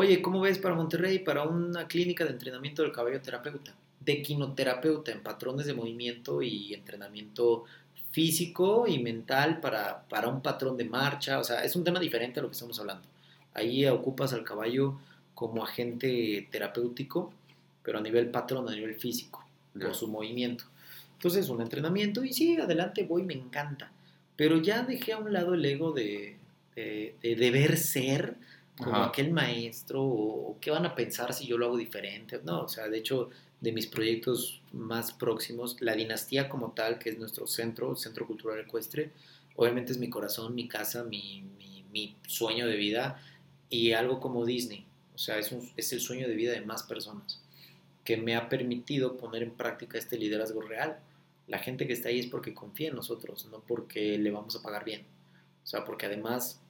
Oye, ¿cómo ves para Monterrey? Para una clínica de entrenamiento del caballo terapeuta, de quinoterapeuta en patrones de movimiento y entrenamiento físico y mental para, para un patrón de marcha. O sea, es un tema diferente a lo que estamos hablando. Ahí ocupas al caballo como agente terapéutico, pero a nivel patrón, a nivel físico, Ya. por su movimiento. Entonces, un entrenamiento y sí, adelante voy, me encanta. Pero ya dejé a un lado el ego de, de, de deber ser como Ajá. aquel maestro o, qué van a pensar si yo lo hago diferente. No, o sea, de hecho, de mis proyectos más próximos, la dinastía como tal, que es nuestro centro, Centro Cultural Ecuestre, obviamente es mi corazón, mi casa, mi, mi, mi sueño de vida y algo como Disney. O sea, es, un- es el sueño de vida de más personas que me ha permitido poner en práctica este liderazgo real. La gente que está ahí es porque confía en nosotros, no porque le vamos a pagar bien. O sea, porque además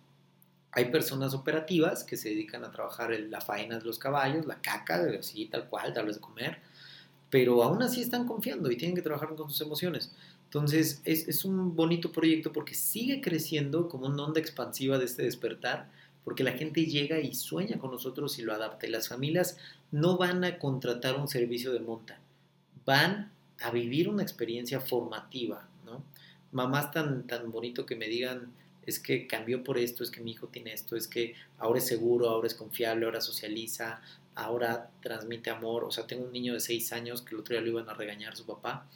hay personas operativas que se dedican a trabajar en la faena de los caballos, la caca, así tal cual, darles de comer, pero aún así están confiando y tienen que trabajar con sus emociones. Entonces es, es un bonito proyecto porque sigue creciendo como una onda expansiva de este despertar, porque la gente llega y sueña con nosotros y lo adapta. Y las familias no van a contratar un servicio de monta, van a vivir una experiencia formativa, ¿no? Mamás tan, tan bonito que me digan, es que cambió por esto, es que mi hijo tiene esto, es que ahora es seguro, ahora es confiable, ahora socializa, ahora transmite amor. O sea, tengo un niño de 6 años que el otro día lo iban a regañar su papá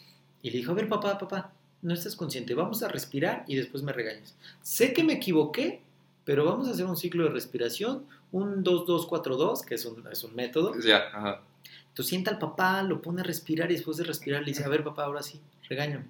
y le dijo, a ver papá, papá, no estás consciente, vamos a respirar y después me regañas. Sé que me equivoqué, pero vamos a hacer un ciclo de respiración, un 2-2-4-2, que es un, es un método. Ya, ajá. Entonces sienta al papá, lo pone a respirar y después de respirar le dice, a ver papá, ahora sí, regáñame.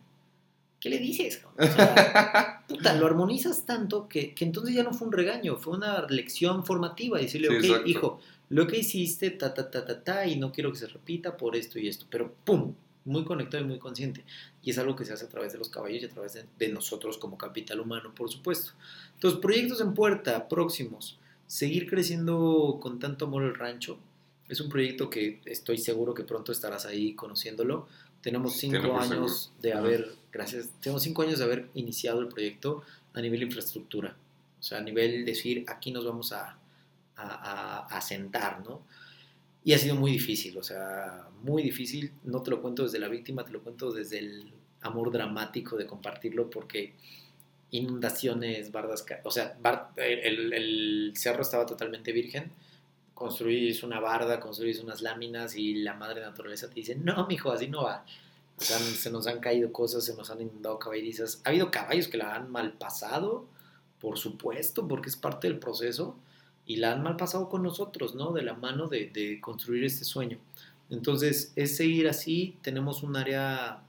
¿Qué le dices? cabrón? O sea, <laughs> puta, lo armonizas tanto que, que entonces ya no fue un regaño, fue una lección formativa. Decirle, Sí, ok, exacto. hijo, lo que hiciste, ta, ta, ta, ta, ta, y no quiero que se repita por esto y esto. Pero, ¡pum! Muy conectado y muy consciente. Y es algo que se hace a través de los caballos y a través de, de nosotros como capital humano, por supuesto. Entonces, proyectos en puerta, próximos. Seguir creciendo con tanto amor el rancho. Es un proyecto que estoy seguro que pronto estarás ahí conociéndolo. Tenemos cinco años seguro. de haber, gracias, tenemos cinco años de haber iniciado el proyecto a nivel infraestructura. O sea, a nivel decir, aquí nos vamos a, a, a- a sentar, ¿no? Y ha sido muy difícil, o sea, muy difícil. No te lo cuento desde la víctima, te lo cuento desde el amor dramático de compartirlo porque inundaciones, bardas, o sea, bar- el, el cerro estaba totalmente virgen. Construís una barda, construís unas láminas y la madre naturaleza te dice, no, mijo, así no va. Se nos han caído cosas, se nos han inundado caballerizas. Ha habido caballos que la han mal pasado Por supuesto, porque es parte del proceso y la han mal pasado con nosotros, ¿no? De la mano de, de construir este sueño. Entonces, es seguir así. Tenemos un área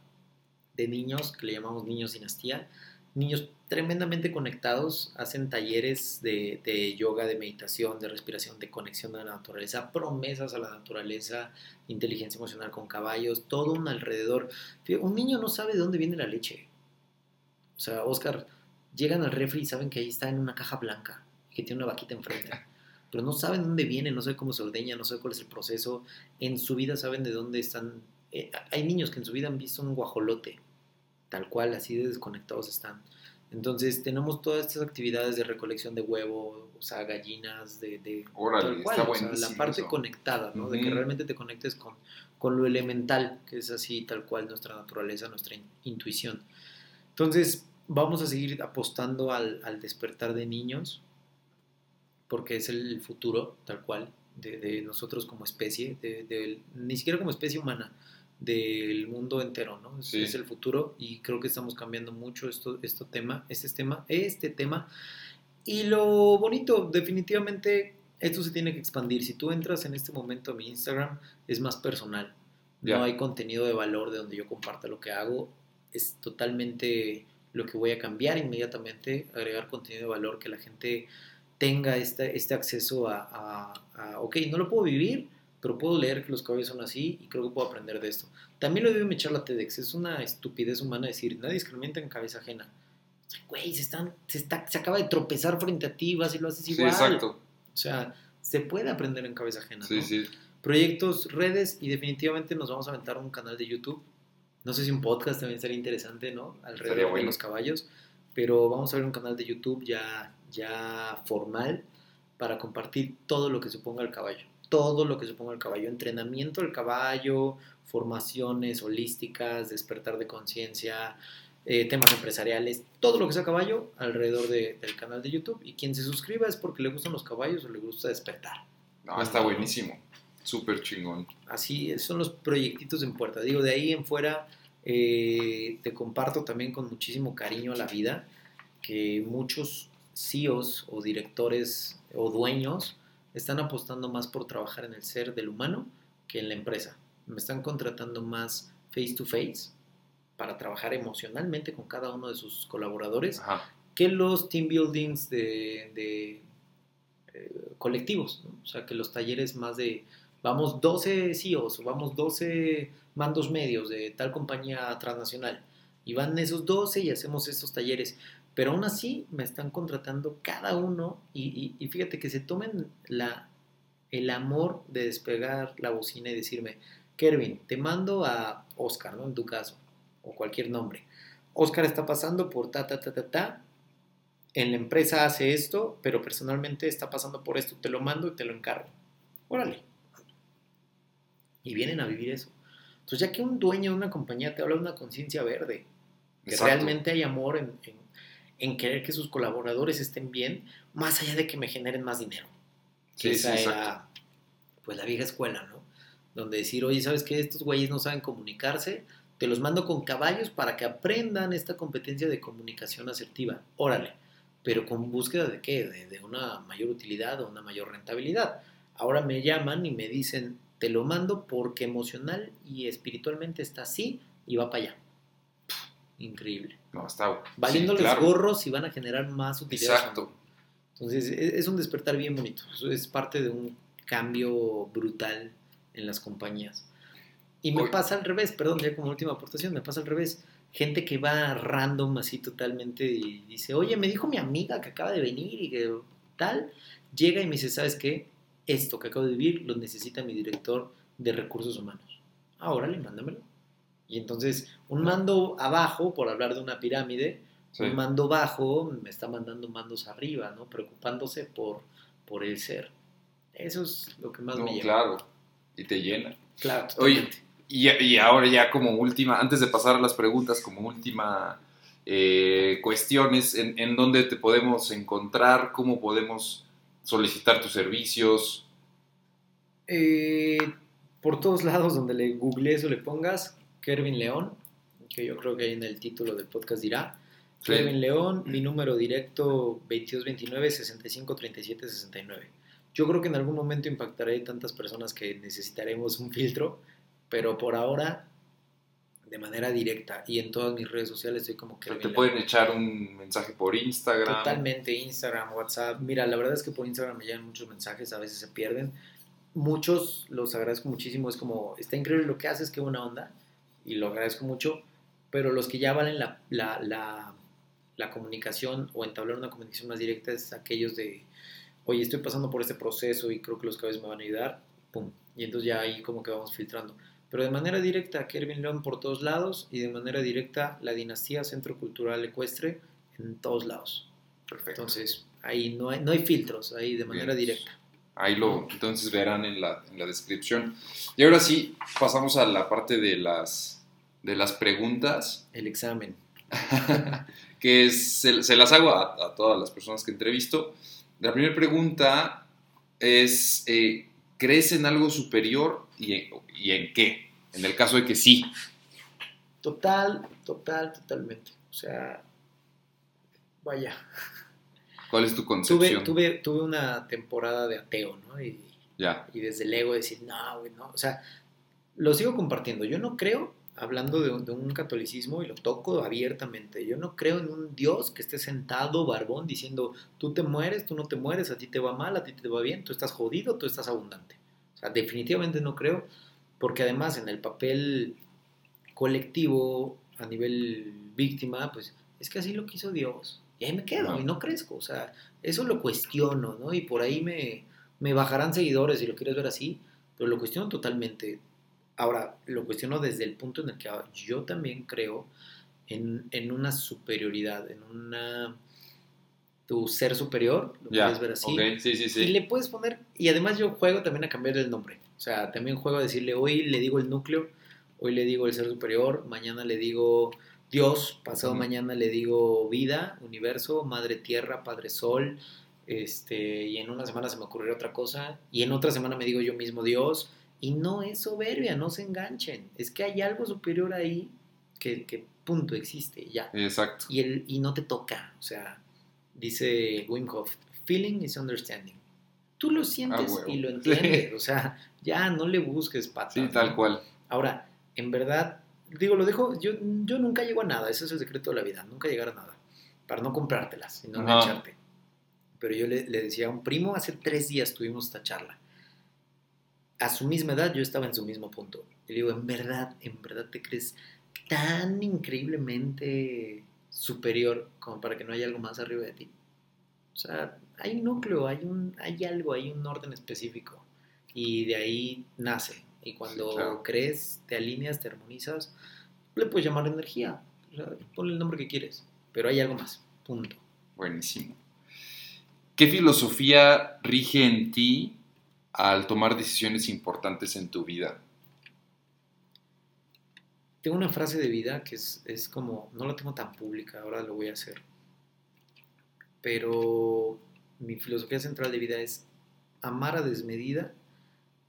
de niños que le llamamos niños dinastía. Niños tremendamente conectados, hacen talleres de, de, yoga, de meditación, de respiración, de conexión a la naturaleza, promesas a la naturaleza, inteligencia emocional con caballos, todo un alrededor. Un niño no sabe de dónde viene la leche. O sea, Oscar, llegan al refri y saben que ahí está en una caja blanca, que tiene una vaquita enfrente. <laughs> Pero no saben dónde viene, no saben cómo se ordeña, no saben cuál es el proceso. En su vida saben de dónde están. Eh, hay niños que en su vida han visto un guajolote, tal cual, así de desconectados están. Entonces tenemos todas estas actividades de recolección de huevo, o sea, gallinas, de... de Órale, tal cual, está o sea, la parte eso. conectada, ¿no? De que realmente te conectes con, con lo elemental, que es así tal cual nuestra naturaleza, nuestra in- intuición. Entonces vamos a seguir apostando al, al despertar de niños, porque es el futuro tal cual de, de nosotros como especie, de- ni siquiera como especie humana, del mundo entero, ¿no? Es, Sí. es el futuro y creo que estamos cambiando mucho esto, esto tema, este tema, este tema. Y lo bonito, definitivamente, esto se tiene que expandir. Si tú entras en este momento a mi Instagram, es más personal. Ya. No hay contenido de valor de donde yo comparta lo que hago. Es totalmente lo que voy a cambiar inmediatamente, agregar contenido de valor que la gente tenga este, este acceso a, a- a, ok, no lo puedo vivir, pero puedo leer que los caballos son así y creo que puedo aprender de esto. También lo digo en mi charla TEDx, es una estupidez humana decir, nadie discrimina en cabeza ajena. O sea, Güey, se, están, se, está, se acaba de tropezar frente a ti, vas y lo haces Sí, igual. exacto. O sea, se puede aprender en cabeza ajena. Sí, ¿no? sí. Proyectos, redes y definitivamente nos vamos a aventar un canal de YouTube. No sé si un podcast también sería interesante, ¿no? Alrededor de bueno. los caballos. Pero vamos a ver un canal de YouTube ya, ya formal para compartir todo lo que suponga el caballo. Todo lo que suponga el caballo. Entrenamiento del caballo, formaciones holísticas, despertar de conciencia, eh, temas empresariales, todo lo que sea caballo alrededor de- del canal de YouTube. Y quien se suscriba es porque le gustan los caballos o le gusta despertar. No, está buenísimo. Súper chingón. Así son los proyectitos en puerta. Digo, de ahí en fuera eh, te comparto también con muchísimo cariño a la vida que muchos CEOs o directores o dueños están apostando más por trabajar en el ser del humano que en la empresa. Me están contratando más face to face para trabajar emocionalmente con cada uno de sus colaboradores Ajá. que los team buildings de, de, eh, colectivos, ¿no? o sea, que los talleres más de, vamos 12 CEOs o vamos 12 mandos medios de tal compañía transnacional y van esos 12 y hacemos estos talleres, pero aún así me están contratando cada uno y, y- y fíjate que se tomen la, el amor de despegar la bocina y decirme, Kervin, te mando a Oscar, ¿no? En tu caso, o cualquier nombre. Oscar está pasando por ta, ta, ta, ta, ta, en la empresa hace esto, pero personalmente está pasando por esto, te lo mando y te lo encargo. Órale. Y vienen a vivir eso. Entonces, ya que un dueño de una compañía te habla de una conciencia verde, que Exacto. realmente hay amor en, en- en querer que sus colaboradores estén bien, más allá de que me generen más dinero. Sí, Que sí, esa exacto. era, pues, la vieja escuela, ¿no? Donde decir, oye, ¿sabes qué? Estos güeyes no saben comunicarse, te los mando con caballos para que aprendan esta competencia de comunicación asertiva. Órale, pero con búsqueda de qué? De, de una mayor utilidad o una mayor rentabilidad. Ahora me llaman y me dicen, te lo mando porque emocional y espiritualmente está así y va para allá. Increíble. No, está. Valiéndoles sí, claro. gorros y van a generar más utilidad. Exacto. Entonces es, es un despertar bien bonito. Es parte de un cambio brutal en las compañías. Y me pasa al revés, perdón, ya como última aportación, me pasa al revés. Gente que va random así totalmente y dice, oye, me dijo mi amiga que acaba de venir y que tal, llega y me dice, ¿sabes qué? Esto que acabo de vivir lo necesita mi director de recursos humanos. Ahora le mándamelo. Y entonces, un mando abajo, por hablar de una pirámide, Sí. un mando bajo me está mandando mandos arriba, ¿no? Preocupándose por, por el ser. Eso es lo que más No, me lleva. claro. Y te llena. Claro, Oye. Y, y ahora ya como última, antes de pasar a las preguntas, como última eh, cuestiones, ¿en, en dónde te podemos encontrar? ¿Cómo podemos solicitar tus servicios? Eh, por todos lados donde le googlees o le pongas Kervin León, que yo creo que ahí en el título del podcast dirá. Sí. Kevin León, mi número directo 2229 65 37 69. Yo creo que en algún momento impactaré tantas personas que necesitaremos un filtro, pero por ahora de manera directa y en todas mis redes sociales estoy como que te pueden echar un mensaje por Instagram. Totalmente, Instagram, WhatsApp. Mira, la verdad es que por Instagram me llegan muchos mensajes, a veces se pierden. Muchos los agradezco muchísimo, es como, está increíble lo que haces, qué buena onda, y lo agradezco mucho, pero los que ya valen la, la, la, la comunicación o entablar una comunicación más directa es aquellos de, oye, estoy pasando por este proceso y creo que los cabezas me van a ayudar, pum, y entonces ya ahí como que vamos filtrando. Pero de manera directa, Kervin León por todos lados y de manera directa la dinastía Centro Cultural Ecuestre en todos lados. Perfecto. Entonces, ahí no hay, no hay filtros, ahí de manera Bien. directa. Ahí lo entonces verán en la, en la descripción. Y ahora sí, pasamos a la parte de las, de las preguntas, El examen. <laughs> que se, se las hago a, a todas las personas que entrevisto. La primera pregunta es, eh, ¿crees en algo superior y en, y en qué? En el caso de que sí. Total, total, totalmente. O sea, vaya. ¿Cuál es tu Tuve, concepción? tuve, tuve una temporada de ateo, ¿no? Y, Ya, y desde el ego decir, no, güey, no. O sea, lo sigo compartiendo. Yo no creo, hablando de, un- de un catolicismo, y lo toco abiertamente, yo no creo en un Dios que esté sentado, barbón, diciendo, tú te mueres, tú no te mueres, a ti te va mal, a ti te va bien, tú estás jodido, tú estás abundante. O sea, definitivamente no creo, porque además en el papel colectivo, a nivel víctima, pues es que así lo quiso Dios. Y ahí me quedo y no crezco. O sea, eso lo cuestiono, ¿no? Y por ahí me, me bajarán seguidores si lo quieres ver así, pero lo cuestiono totalmente. Ahora, lo cuestiono desde el punto en el que yo también creo en, en una superioridad, en una... tu ser superior, lo ya. puedes ver así. Ok, sí, sí, Y sí. le puedes poner, y además yo juego también a cambiar el nombre. O sea, también juego a decirle, hoy le digo el núcleo, hoy le digo el ser superior, mañana le digo Dios, pasado mañana le digo vida, universo, madre tierra, padre sol, este, y en una semana se me ocurrirá otra cosa, y en otra semana me digo yo mismo Dios, y no es soberbia, no se enganchen, es que hay algo superior ahí que, que punto existe, ya Exacto. y, el, y no te toca. O sea, dice Wim Hof, feeling is understanding. Tú lo sientes huevo. y lo <laughs> Sí. entiendes. O sea, ya no le busques patas. Sí, ¿no? tal cual. Ahora, en verdad, digo, lo dejo, yo, yo nunca llego a nada, ese es el secreto de la vida, nunca llegar a nada, para no comprártelas, sino Ajá. engancharte. Pero yo le, le decía a un primo, hace tres días tuvimos esta charla. A su misma edad yo estaba en su mismo punto. Y le digo, en verdad, en verdad te crees tan increíblemente superior como para que no haya algo más arriba de ti. O sea, hay un núcleo, hay, un, hay algo, hay un orden específico. Y de ahí nace. Y cuando Sí, claro. crees, te alineas, te armonizas, le puedes llamar energía. O sea, ponle el nombre que quieres. Pero hay algo más. Punto. Buenísimo. ¿Qué filosofía rige en ti al tomar decisiones importantes en tu vida? Tengo una frase de vida que es, es como, no la tengo tan pública, ahora lo voy a hacer. Pero mi filosofía central de vida es amar a desmedida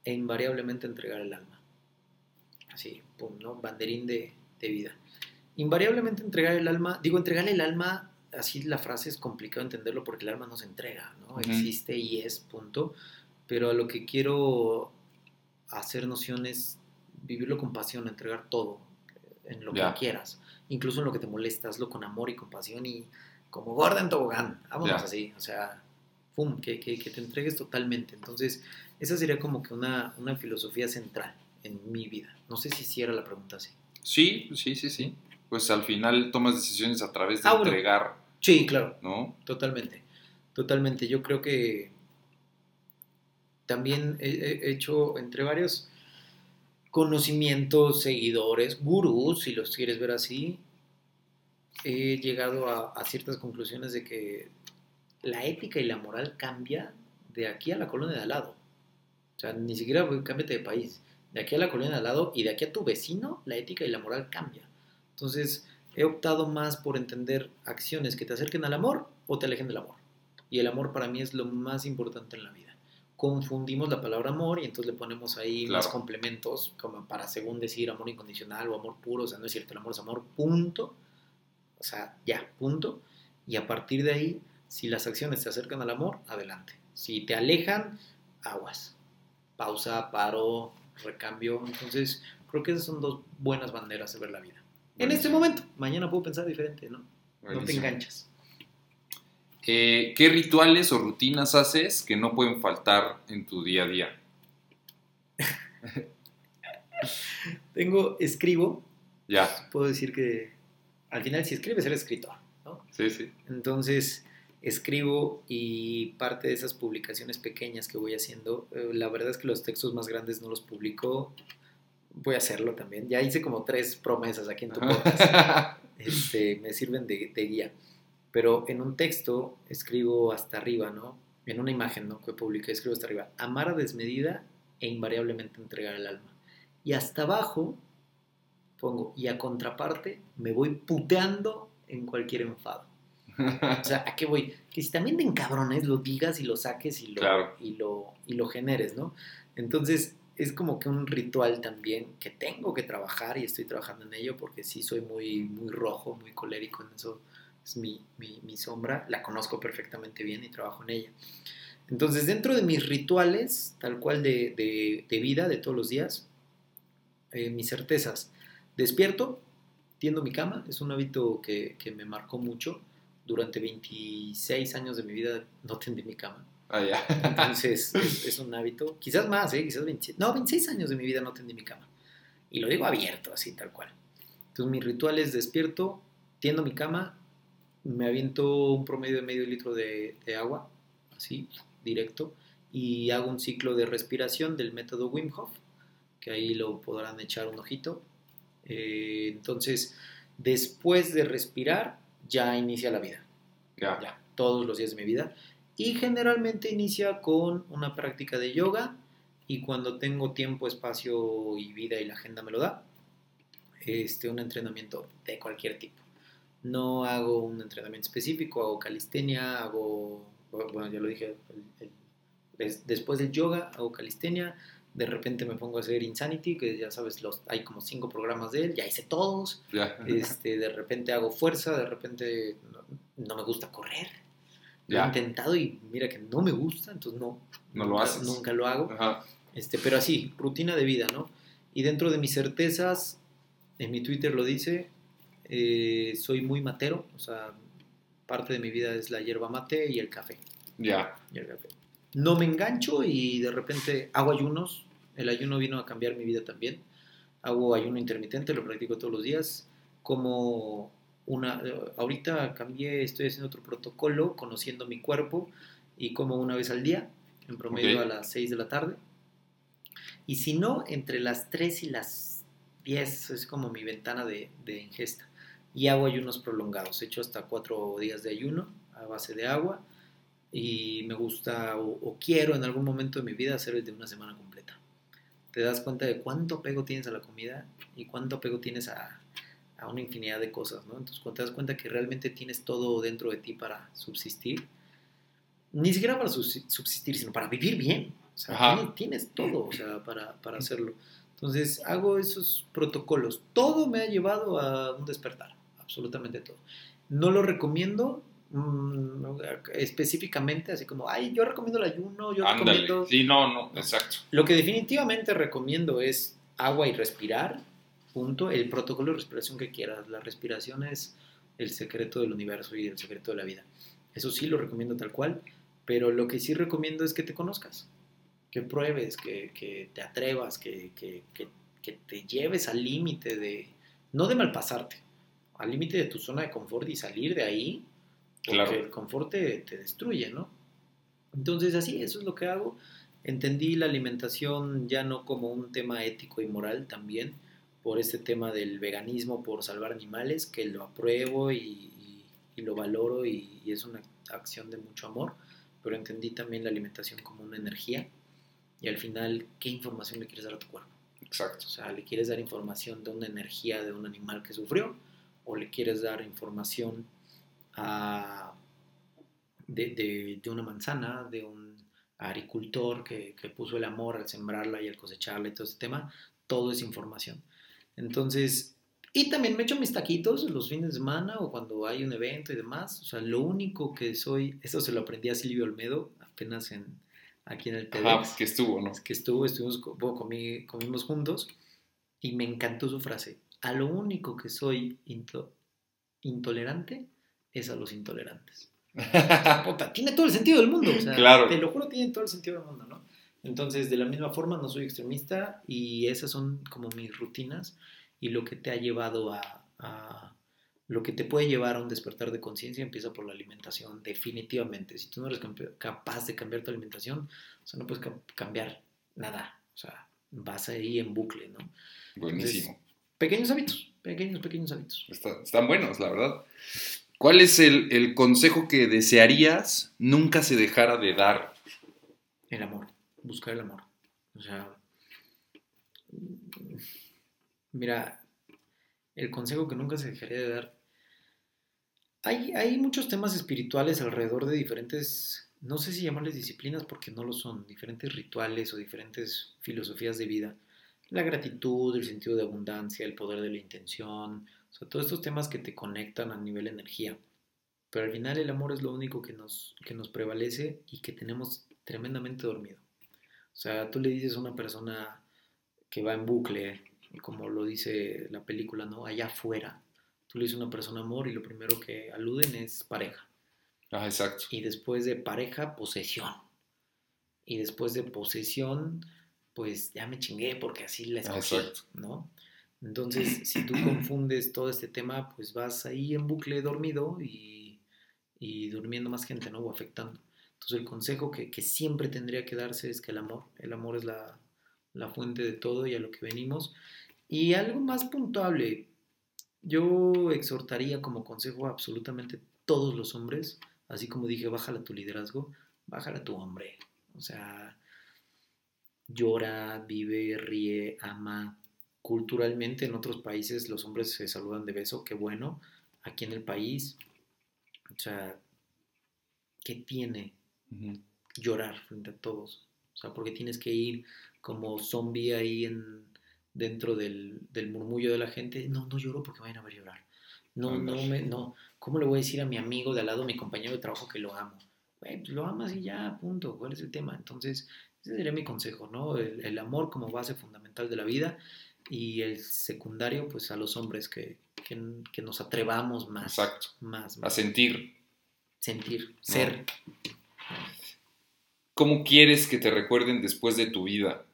e invariablemente entregar el alma. Así, pum, ¿no? Banderín de, de vida. Invariablemente entregar el alma, digo, entregar el alma, así la frase es complicado entenderlo porque el alma no se entrega, ¿no? Existe y es, punto. Pero a lo que quiero hacer noción es vivirlo con pasión, entregar todo en lo que quieras, incluso en lo que te molesta, hazlo con amor y compasión y como gorda en tobogán, vámonos así, o sea, pum, que, que, que te entregues totalmente. Entonces, esa sería como que una, una filosofía central en mi vida. No sé si hiciera la pregunta así. Sí, sí, sí, sí. Pues al final tomas decisiones a través de Ah, bueno. entregar, Sí, claro, ¿no? totalmente, totalmente. Yo creo que también he, he hecho entre varios conocimientos, seguidores, gurús, si los quieres ver así, he llegado a, a ciertas conclusiones de que la ética y la moral cambia de aquí a la colonia de al lado. O sea, ni siquiera cámbiate de país. De aquí a la colonia de al lado y de aquí a tu vecino, la ética y la moral cambia. Entonces, he optado más por entender acciones que te acerquen al amor o te alejen del amor. Y el amor para mí es lo más importante en la vida. Confundimos la palabra amor y entonces le ponemos ahí más Claro. complementos como para según decir amor incondicional o amor puro. O sea, no es cierto, el amor es amor, punto. O sea, ya, punto. Y a partir de ahí, si las acciones te acercan al amor, adelante. Si te alejan, aguas. Pausa, paro, recambio. Entonces, creo que esas son dos buenas banderas de ver la vida. En este momento, mañana puedo pensar diferente, ¿no? No te enganchas. Eh, ¿Qué rituales o rutinas haces que no pueden faltar en tu día a día? <laughs> Tengo, escribo, Ya, puedo decir que al final si escribes eres escritor, ¿no? sí, sí. Entonces escribo y parte de esas publicaciones pequeñas que voy haciendo, eh, la verdad es que los textos más grandes no los publico, voy a hacerlo también. Ya hice como tres promesas aquí en tu podcast, <laughs> este, me sirven de, de guía. Pero en un texto escribo hasta arriba, ¿no? En una imagen, ¿no? Que publiqué, escribo hasta arriba. Amar a desmedida e invariablemente entregar el alma. Y hasta abajo pongo, y a contraparte, me voy puteando en cualquier enfado. O sea, ¿a qué voy? Que si también te encabrones, lo digas y lo saques y lo, Claro. y lo, y lo generes, ¿no? Entonces, es como que un ritual también que tengo que trabajar y estoy trabajando en ello porque sí soy muy, muy rojo, muy colérico en eso. Es mi, mi, mi sombra, la conozco perfectamente bien y trabajo en ella. Entonces, dentro de mis rituales, tal cual de, de, de vida, de todos los días, eh, mis certezas. Despierto, tiendo mi cama, es un hábito que, que me marcó mucho. Durante 26 años de mi vida no tendí mi cama. Ah, ya. Entonces, <laughs> es, es un hábito, quizás más, ¿eh? quizás 26, no, 26 años de mi vida no tendí mi cama. Y lo digo abierto, así tal cual. Entonces, mi ritual es despierto, tiendo mi cama, me aviento un promedio de medio litro de, de agua, así, directo, y hago un ciclo de respiración del método Wim Hof, que ahí lo podrán echar un ojito. Eh, entonces, después de respirar, ya inicia la vida Ya. ya, todos los días de mi vida. Y generalmente inicia con una práctica de yoga y cuando tengo tiempo, espacio y vida y la agenda me lo da, este, un entrenamiento de cualquier tipo. No hago un entrenamiento específico, hago calistenia, hago, bueno, ya lo dije, el- el- des- después del yoga hago calistenia, de repente me pongo a hacer Insanity, que ya sabes, los, hay como cinco programas de él, ya hice todos, este, de repente hago fuerza, de repente no, no me gusta correr. Lo he intentado y mira que no me gusta, entonces no. No lo haces. Nunca lo hago. Ajá. Este, pero así, rutina de vida, ¿no? Y dentro de mis certezas, en mi Twitter lo dice, eh, soy muy matero, o sea, parte de mi vida es la hierba mate y el café. Ya. y el café. No me engancho y de repente hago ayunos. El ayuno vino a cambiar mi vida también. Hago ayuno intermitente, lo practico todos los días. Como una, ahorita cambié, estoy haciendo otro protocolo, conociendo mi cuerpo y como una vez al día, en promedio a las 6 de la tarde. Y si no, entre las 3 y las 10 es como mi ventana de, de ingesta. Y hago ayunos prolongados. He hecho hasta 4 días de ayuno a base de agua y me gusta o, o quiero en algún momento de mi vida hacer el de una semana completa. Te das cuenta de cuánto apego tienes a la comida y cuánto apego tienes a, a una infinidad de cosas, ¿no? Entonces cuando te das cuenta que realmente tienes todo dentro de ti para subsistir, ni siquiera para subsi- subsistir, sino para vivir bien. O sea, tienes todo o sea, para, para hacerlo. Entonces hago esos protocolos. Todo me ha llevado a un despertar, absolutamente todo. No lo recomiendo mm, específicamente, así como, ay, yo recomiendo el ayuno, yo Ándale. recomiendo... Sí, no, no, exacto. Lo que definitivamente recomiendo es agua y respirar, punto. El protocolo de respiración que quieras. La respiración es el secreto del universo y el secreto de la vida. Eso sí lo recomiendo tal cual, pero lo que sí recomiendo es que te conozcas, que pruebes, que, que te atrevas, que, que- que- que te lleves al límite de, no de malpasarte, al límite de tu zona de confort y salir de ahí, porque Claro. el confort te, te destruye, ¿no? Entonces así, eso es lo que hago. Entendí la alimentación ya no como un tema ético y moral también, por este tema del veganismo, por salvar animales, que lo apruebo y, y- y lo valoro y, y es una acción de mucho amor, pero entendí también la alimentación como una energía y al final, ¿qué información le quieres dar a tu cuerpo? Exacto. O sea, ¿le quieres dar información de una energía de un animal que sufrió? ¿O le quieres dar información a- de, de- de una manzana, de un agricultor que, que puso el amor al sembrarla y al cosecharla y todo ese tema? Todo es información. Entonces, Y también me echo mis taquitos los fines de semana o cuando hay un evento y demás. O sea, lo único que soy, eso se lo aprendí a Silvio Olmedo apenas en, aquí en el TEDx. Ah, pues que estuvo, ¿no? Que estuvo, estuvimos, bueno, comí- comimos juntos y me encantó su frase. A lo único que soy into- intolerante es a los intolerantes. <laughs> Puta, tiene todo el sentido del mundo. O sea, Claro. Te lo juro, tiene todo el sentido del mundo, ¿no? Entonces, de la misma forma, no soy extremista y esas son como mis rutinas y lo que te ha llevado a, a- lo que te puede llevar a un despertar de conciencia empieza por la alimentación, definitivamente. Si tú no eres capaz de cambiar tu alimentación, o sea, no puedes cam- cambiar nada. O sea, vas ahí en bucle, ¿no? Buenísimo. Pequeños hábitos, pequeños, pequeños hábitos. Está- están buenos, la verdad. ¿Cuál es el, el consejo que desearías nunca se dejara de dar? El amor, buscar el amor. O sea, mira, el consejo que nunca se dejaría de dar. Hay, hay muchos temas espirituales alrededor de diferentes, no sé si llamarles disciplinas porque no lo son, diferentes rituales o diferentes filosofías de vida. La gratitud, el sentido de abundancia, el poder de la intención, o sea, todos estos temas que te conectan a nivel energía. Pero al final el amor es lo único que nos, que nos prevalece y que tenemos tremendamente dormido. O sea, tú le dices a una persona que va en bucle, como lo dice la película, ¿no? Allá afuera. Tú le dices a una persona amor y lo primero que aluden es pareja. Ah, exacto. Y después de pareja, posesión. Y después de posesión, pues ya me chingué porque así la escogí, Exacto. ¿no? Entonces, si tú <clears throat> confundes todo este tema, pues vas ahí en bucle dormido y, y durmiendo más gente, ¿no? O afectando. Entonces, el consejo que, que siempre tendría que darse es que el amor, el amor es la, la fuente de todo y a lo que venimos. Y algo más puntuable, yo exhortaría como consejo a absolutamente todos los hombres, así como dije, bájala tu liderazgo, bájala tu hombre. O sea, llora, vive, ríe, ama. Culturalmente en otros países los hombres se saludan de beso, qué bueno. Aquí en el país, o sea, ¿qué tiene Ujú. llorar frente a todos? O sea, porque tienes que ir como zombie ahí en, dentro del, del murmullo de la gente. No, no lloro porque vayan a ver llorar. No, no, me, no. ¿Cómo le voy a decir a mi amigo de al lado, mi compañero de trabajo, que lo amo? Güey, pues lo amas y ya, punto. ¿Cuál es el tema? Entonces, ese sería mi consejo, ¿no? El, el amor como base fundamental de la vida y el secundario, pues a los hombres que, que, que nos atrevamos más. Exacto. Más, A más. sentir. Sentir, ser. ¿Cómo quieres que te recuerden después de tu vida?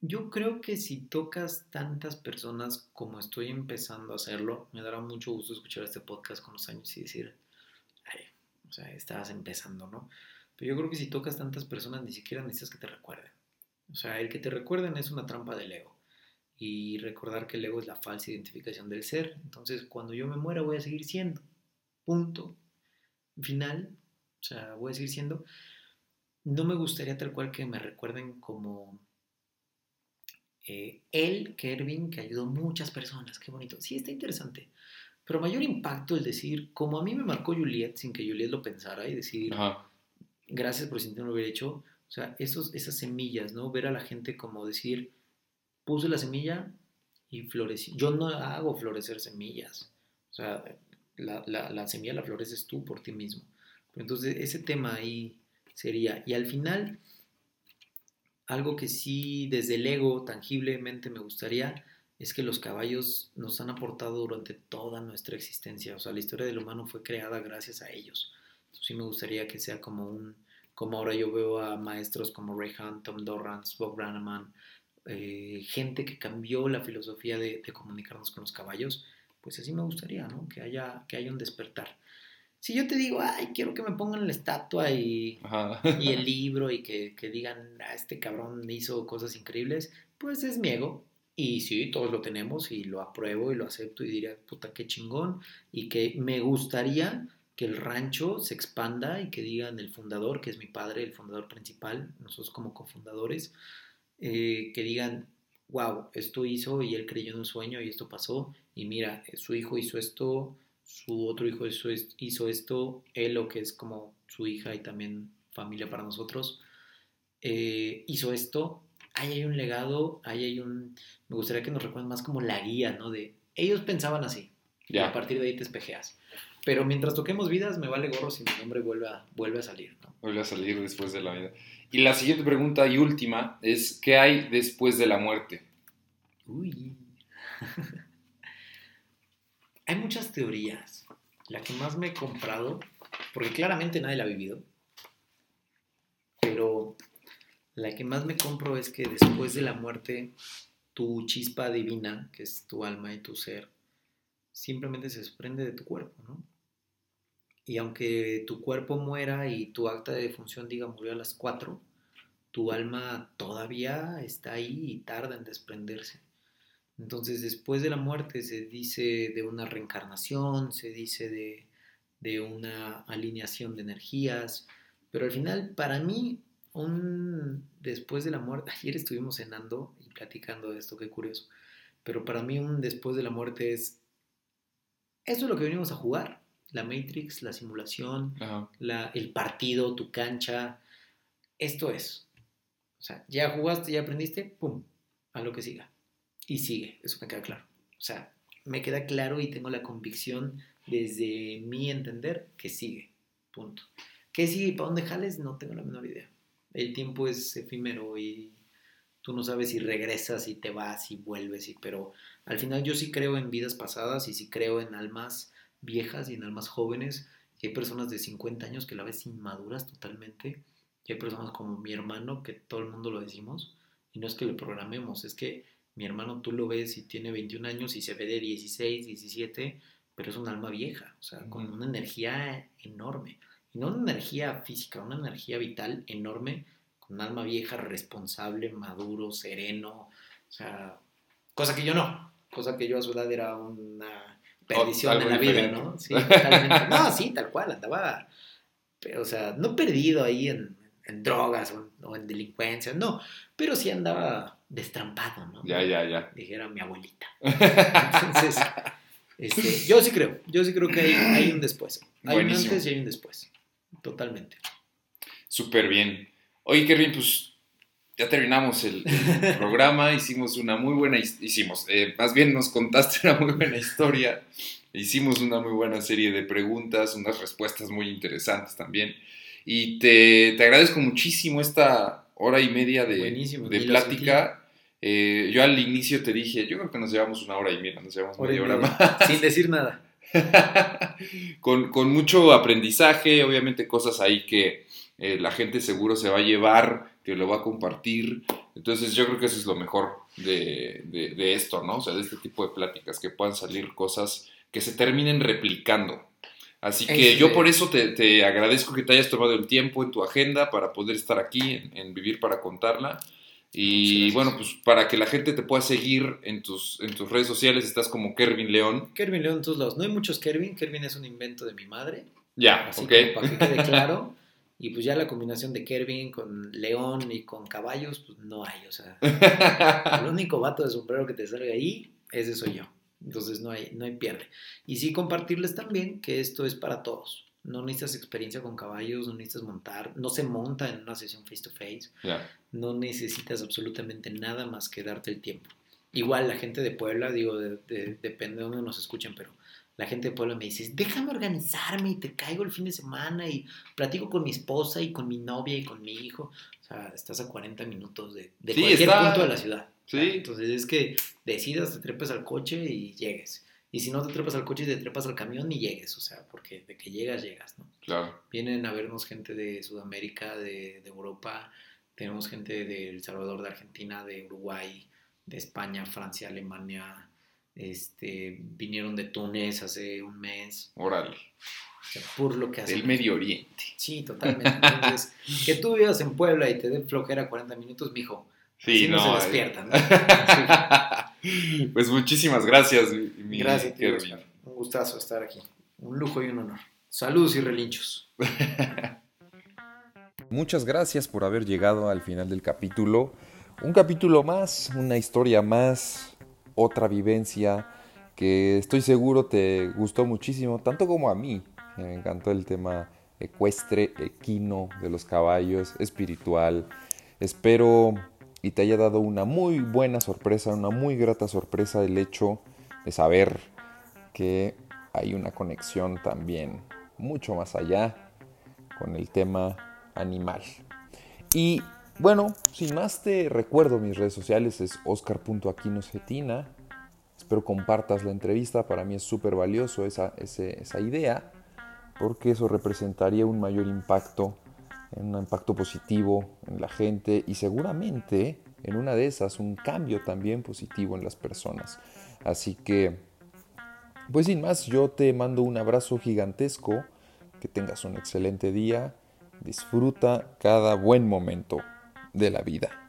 Yo creo que si tocas tantas personas como estoy empezando a hacerlo, me dará mucho gusto escuchar este podcast con los años y decir, ay, o sea, estabas empezando, ¿no? Pero yo creo que si tocas tantas personas, ni siquiera necesitas que te recuerden. O sea, el que te recuerden es una trampa del ego. Y recordar que el ego es la falsa identificación del ser. Entonces, cuando yo me muera, voy a seguir siendo. Punto. Final. O sea, voy a seguir siendo. No me gustaría tal cual que me recuerden como eh, él, Kervin, que ayudó muchas personas. Qué bonito. Sí, está interesante. Pero mayor impacto el decir, como a mí me marcó Juliet, sin que Juliet lo pensara, y decir, Ajá. gracias por si no lo hubiera hecho. Sea, esos, esas semillas, ¿no? Ver a la gente como decir, puse la semilla y floreció. Yo no hago florecer semillas. O sea, la, la, la semilla la floreces tú por ti mismo. Entonces, ese tema ahí sería. Y al final, algo que sí desde el ego tangiblemente me gustaría es que los caballos nos han aportado durante toda nuestra existencia. O sea, la historia del humano fue creada gracias a ellos. Entonces, sí me gustaría que sea como un, como ahora yo veo a maestros como Ray Hunt, Tom Dorrance, Bob Brannaman, eh, gente que cambió la filosofía de, de, comunicarnos con los caballos, pues así me gustaría, ¿no? Que haya, que haya un despertar. Si yo te digo, ay, quiero que me pongan la estatua y, y el libro y que, que digan, ah, este cabrón hizo cosas increíbles, pues es mi ego. Y sí, todos lo tenemos y lo apruebo y lo acepto y diría, puta, qué chingón. Y que me gustaría que el rancho se expanda y que digan el fundador, que es mi padre, el fundador principal, nosotros como cofundadores, eh, que digan, wow, esto hizo y él creyó en un sueño y esto pasó. Y mira, su hijo hizo esto, su otro hijo hizo, hizo esto, él lo que es como su hija y también familia para nosotros, eh, hizo esto, ahí hay un legado, ahí hay un... Me gustaría que nos recuerden más como la guía, ¿no? De ellos pensaban así. Y Ya. a partir de ahí te espejeas. Pero mientras toquemos vidas, me vale gorro si mi nombre vuelve a, vuelve a salir, ¿no? Vuelve a salir después de la vida. Y la siguiente pregunta y última es, ¿qué hay después de la muerte? Uy. <laughs> Hay muchas teorías. La que más me he comprado, porque claramente nadie la ha vivido, pero la que más me compro es que después de la muerte, tu chispa divina, que es tu alma y tu ser, simplemente se desprende de tu cuerpo, ¿no? Y aunque tu cuerpo muera y tu acta de defunción diga murió a las 4, tu alma todavía está ahí y tarda en desprenderse. Entonces, después de la muerte se dice de una reencarnación, se dice de, de una alineación de energías, pero al final, para mí, un después de la muerte, <laughs> ayer estuvimos cenando y platicando de esto, qué curioso, pero para mí un después de la muerte es, esto es lo que venimos a jugar, la Matrix, la simulación, Ajá. la, el partido, tu cancha, esto es. O sea, ya jugaste, ya aprendiste, pum, a lo que siga. Y sigue, eso me queda claro. O sea, me queda claro y tengo la convicción desde mi entender que sigue, punto. ¿Qué sigue y para dónde jales? No tengo la menor idea. El tiempo es efímero y tú no sabes si regresas y te vas y vuelves, y, pero al final yo sí creo en vidas pasadas y sí creo en almas viejas y en almas jóvenes. Y hay personas de 50 años que la ves inmaduras totalmente. Y hay personas como mi hermano, que todo el mundo lo decimos. Y no es que lo programemos, es que mi hermano tú lo ves y tiene 21 años y se ve de 16, 17, pero es un alma vieja, o sea, con una energía enorme. Y no una energía física, una energía vital enorme, con un alma vieja, responsable, maduro, sereno. O sea, cosa que yo no. Cosa que yo a su edad era una perdición en la vida. ¿no? Sí, totalmente. <laughs> No, sí, tal cual, andaba, pero, o sea, no perdido ahí en, en drogas o en, o en delincuencia, no, pero sí andaba destrampado, ¿no? Ya, ya, ya. Dijera mi abuelita. Entonces, este, yo sí creo, yo sí creo que hay, hay un después. Hay un antes y hay un después. Totalmente. Súper bien. Oye, Kevin, pues ya terminamos el, el programa, hicimos una muy buena, hicimos, eh, más bien nos contaste una muy buena historia, hicimos una muy buena serie de preguntas, unas respuestas muy interesantes también, y te, te agradezco muchísimo esta hora y media de, plática. Eh, yo al inicio te dije, yo creo que nos llevamos una hora y media, nos llevamos Hora media hora más. Sin decir nada. <laughs> con, con mucho aprendizaje, obviamente cosas ahí que eh, la gente seguro se va a llevar, que lo va a compartir. Entonces yo creo que eso es lo mejor de, de- de esto, ¿no? O sea, de este tipo de pláticas, que puedan salir cosas que se terminen replicando. Así que yo es. por eso te, te agradezco que te hayas tomado el tiempo en tu agenda para poder estar aquí en, en Vivir para Contarla. Y bueno, pues para que la gente te pueda seguir en tus, en tus redes sociales, estás como Kervin León. Kervin León en todos lados. No hay muchos Kervin. Kervin es un invento de mi madre. Ya, ok. para que quede claro. <laughs> Y pues ya la combinación de Kervin con león y con caballos, pues no hay. O sea, <laughs> el único vato de sombrero que te salga ahí, ese soy yo. Entonces no hay, no hay pierde. Y sí compartirles también que esto es para todos. No necesitas experiencia con caballos, no necesitas montar, no se monta en una sesión face to face, Ya. no necesitas absolutamente nada más que darte el tiempo. Igual la gente de Puebla, digo, de- de- depende de dónde nos escuchen, pero la gente de Puebla me dice, déjame organizarme y te caigo el fin de semana y platico con mi esposa y con mi novia y con mi hijo. O sea, estás a 40 minutos de, de Sí, cualquier está- punto de la ciudad. Sí. Entonces es que decidas, te trepes al coche y llegues. Y si no te trepas al coche, te trepas al camión y llegues. O sea, porque de que llegas, llegas, ¿no? Claro. Vienen a vernos gente de Sudamérica, de, de Europa, tenemos gente de El Salvador, de Argentina, de Uruguay, de España, Francia, Alemania, este, vinieron de Túnez hace un mes, Órale. o sea, por lo que hacen. Del Medio Oriente. Sí, totalmente. Entonces, que tú vivas en Puebla y te dé flojera 40 minutos, mijo, Sí, así no, no. se eh. despiertan. ¿no? Sí. <laughs> Pues muchísimas gracias, mi, Gracias, tío. Un gustazo estar aquí. Un lujo y un honor. Saludos y relinchos. <laughs> Muchas gracias por haber llegado al final del capítulo. Un capítulo más, una historia más, otra vivencia que estoy seguro te gustó muchísimo, tanto como a mí. Me encantó el tema ecuestre, equino de los caballos, espiritual. Espero y te haya dado una muy buena sorpresa, una muy grata sorpresa el hecho de saber que hay una conexión también mucho más allá con el tema animal. Y bueno, sin más te recuerdo mis redes sociales es oscar.aquinosetina. Espero compartas la entrevista, para mí es súper valioso esa, esa idea, porque eso representaría un mayor impacto, un impacto positivo en la gente y seguramente en una de esas un cambio también positivo en las personas. Así que, pues sin más, yo te mando un abrazo gigantesco, que tengas un excelente día, disfruta cada buen momento de la vida.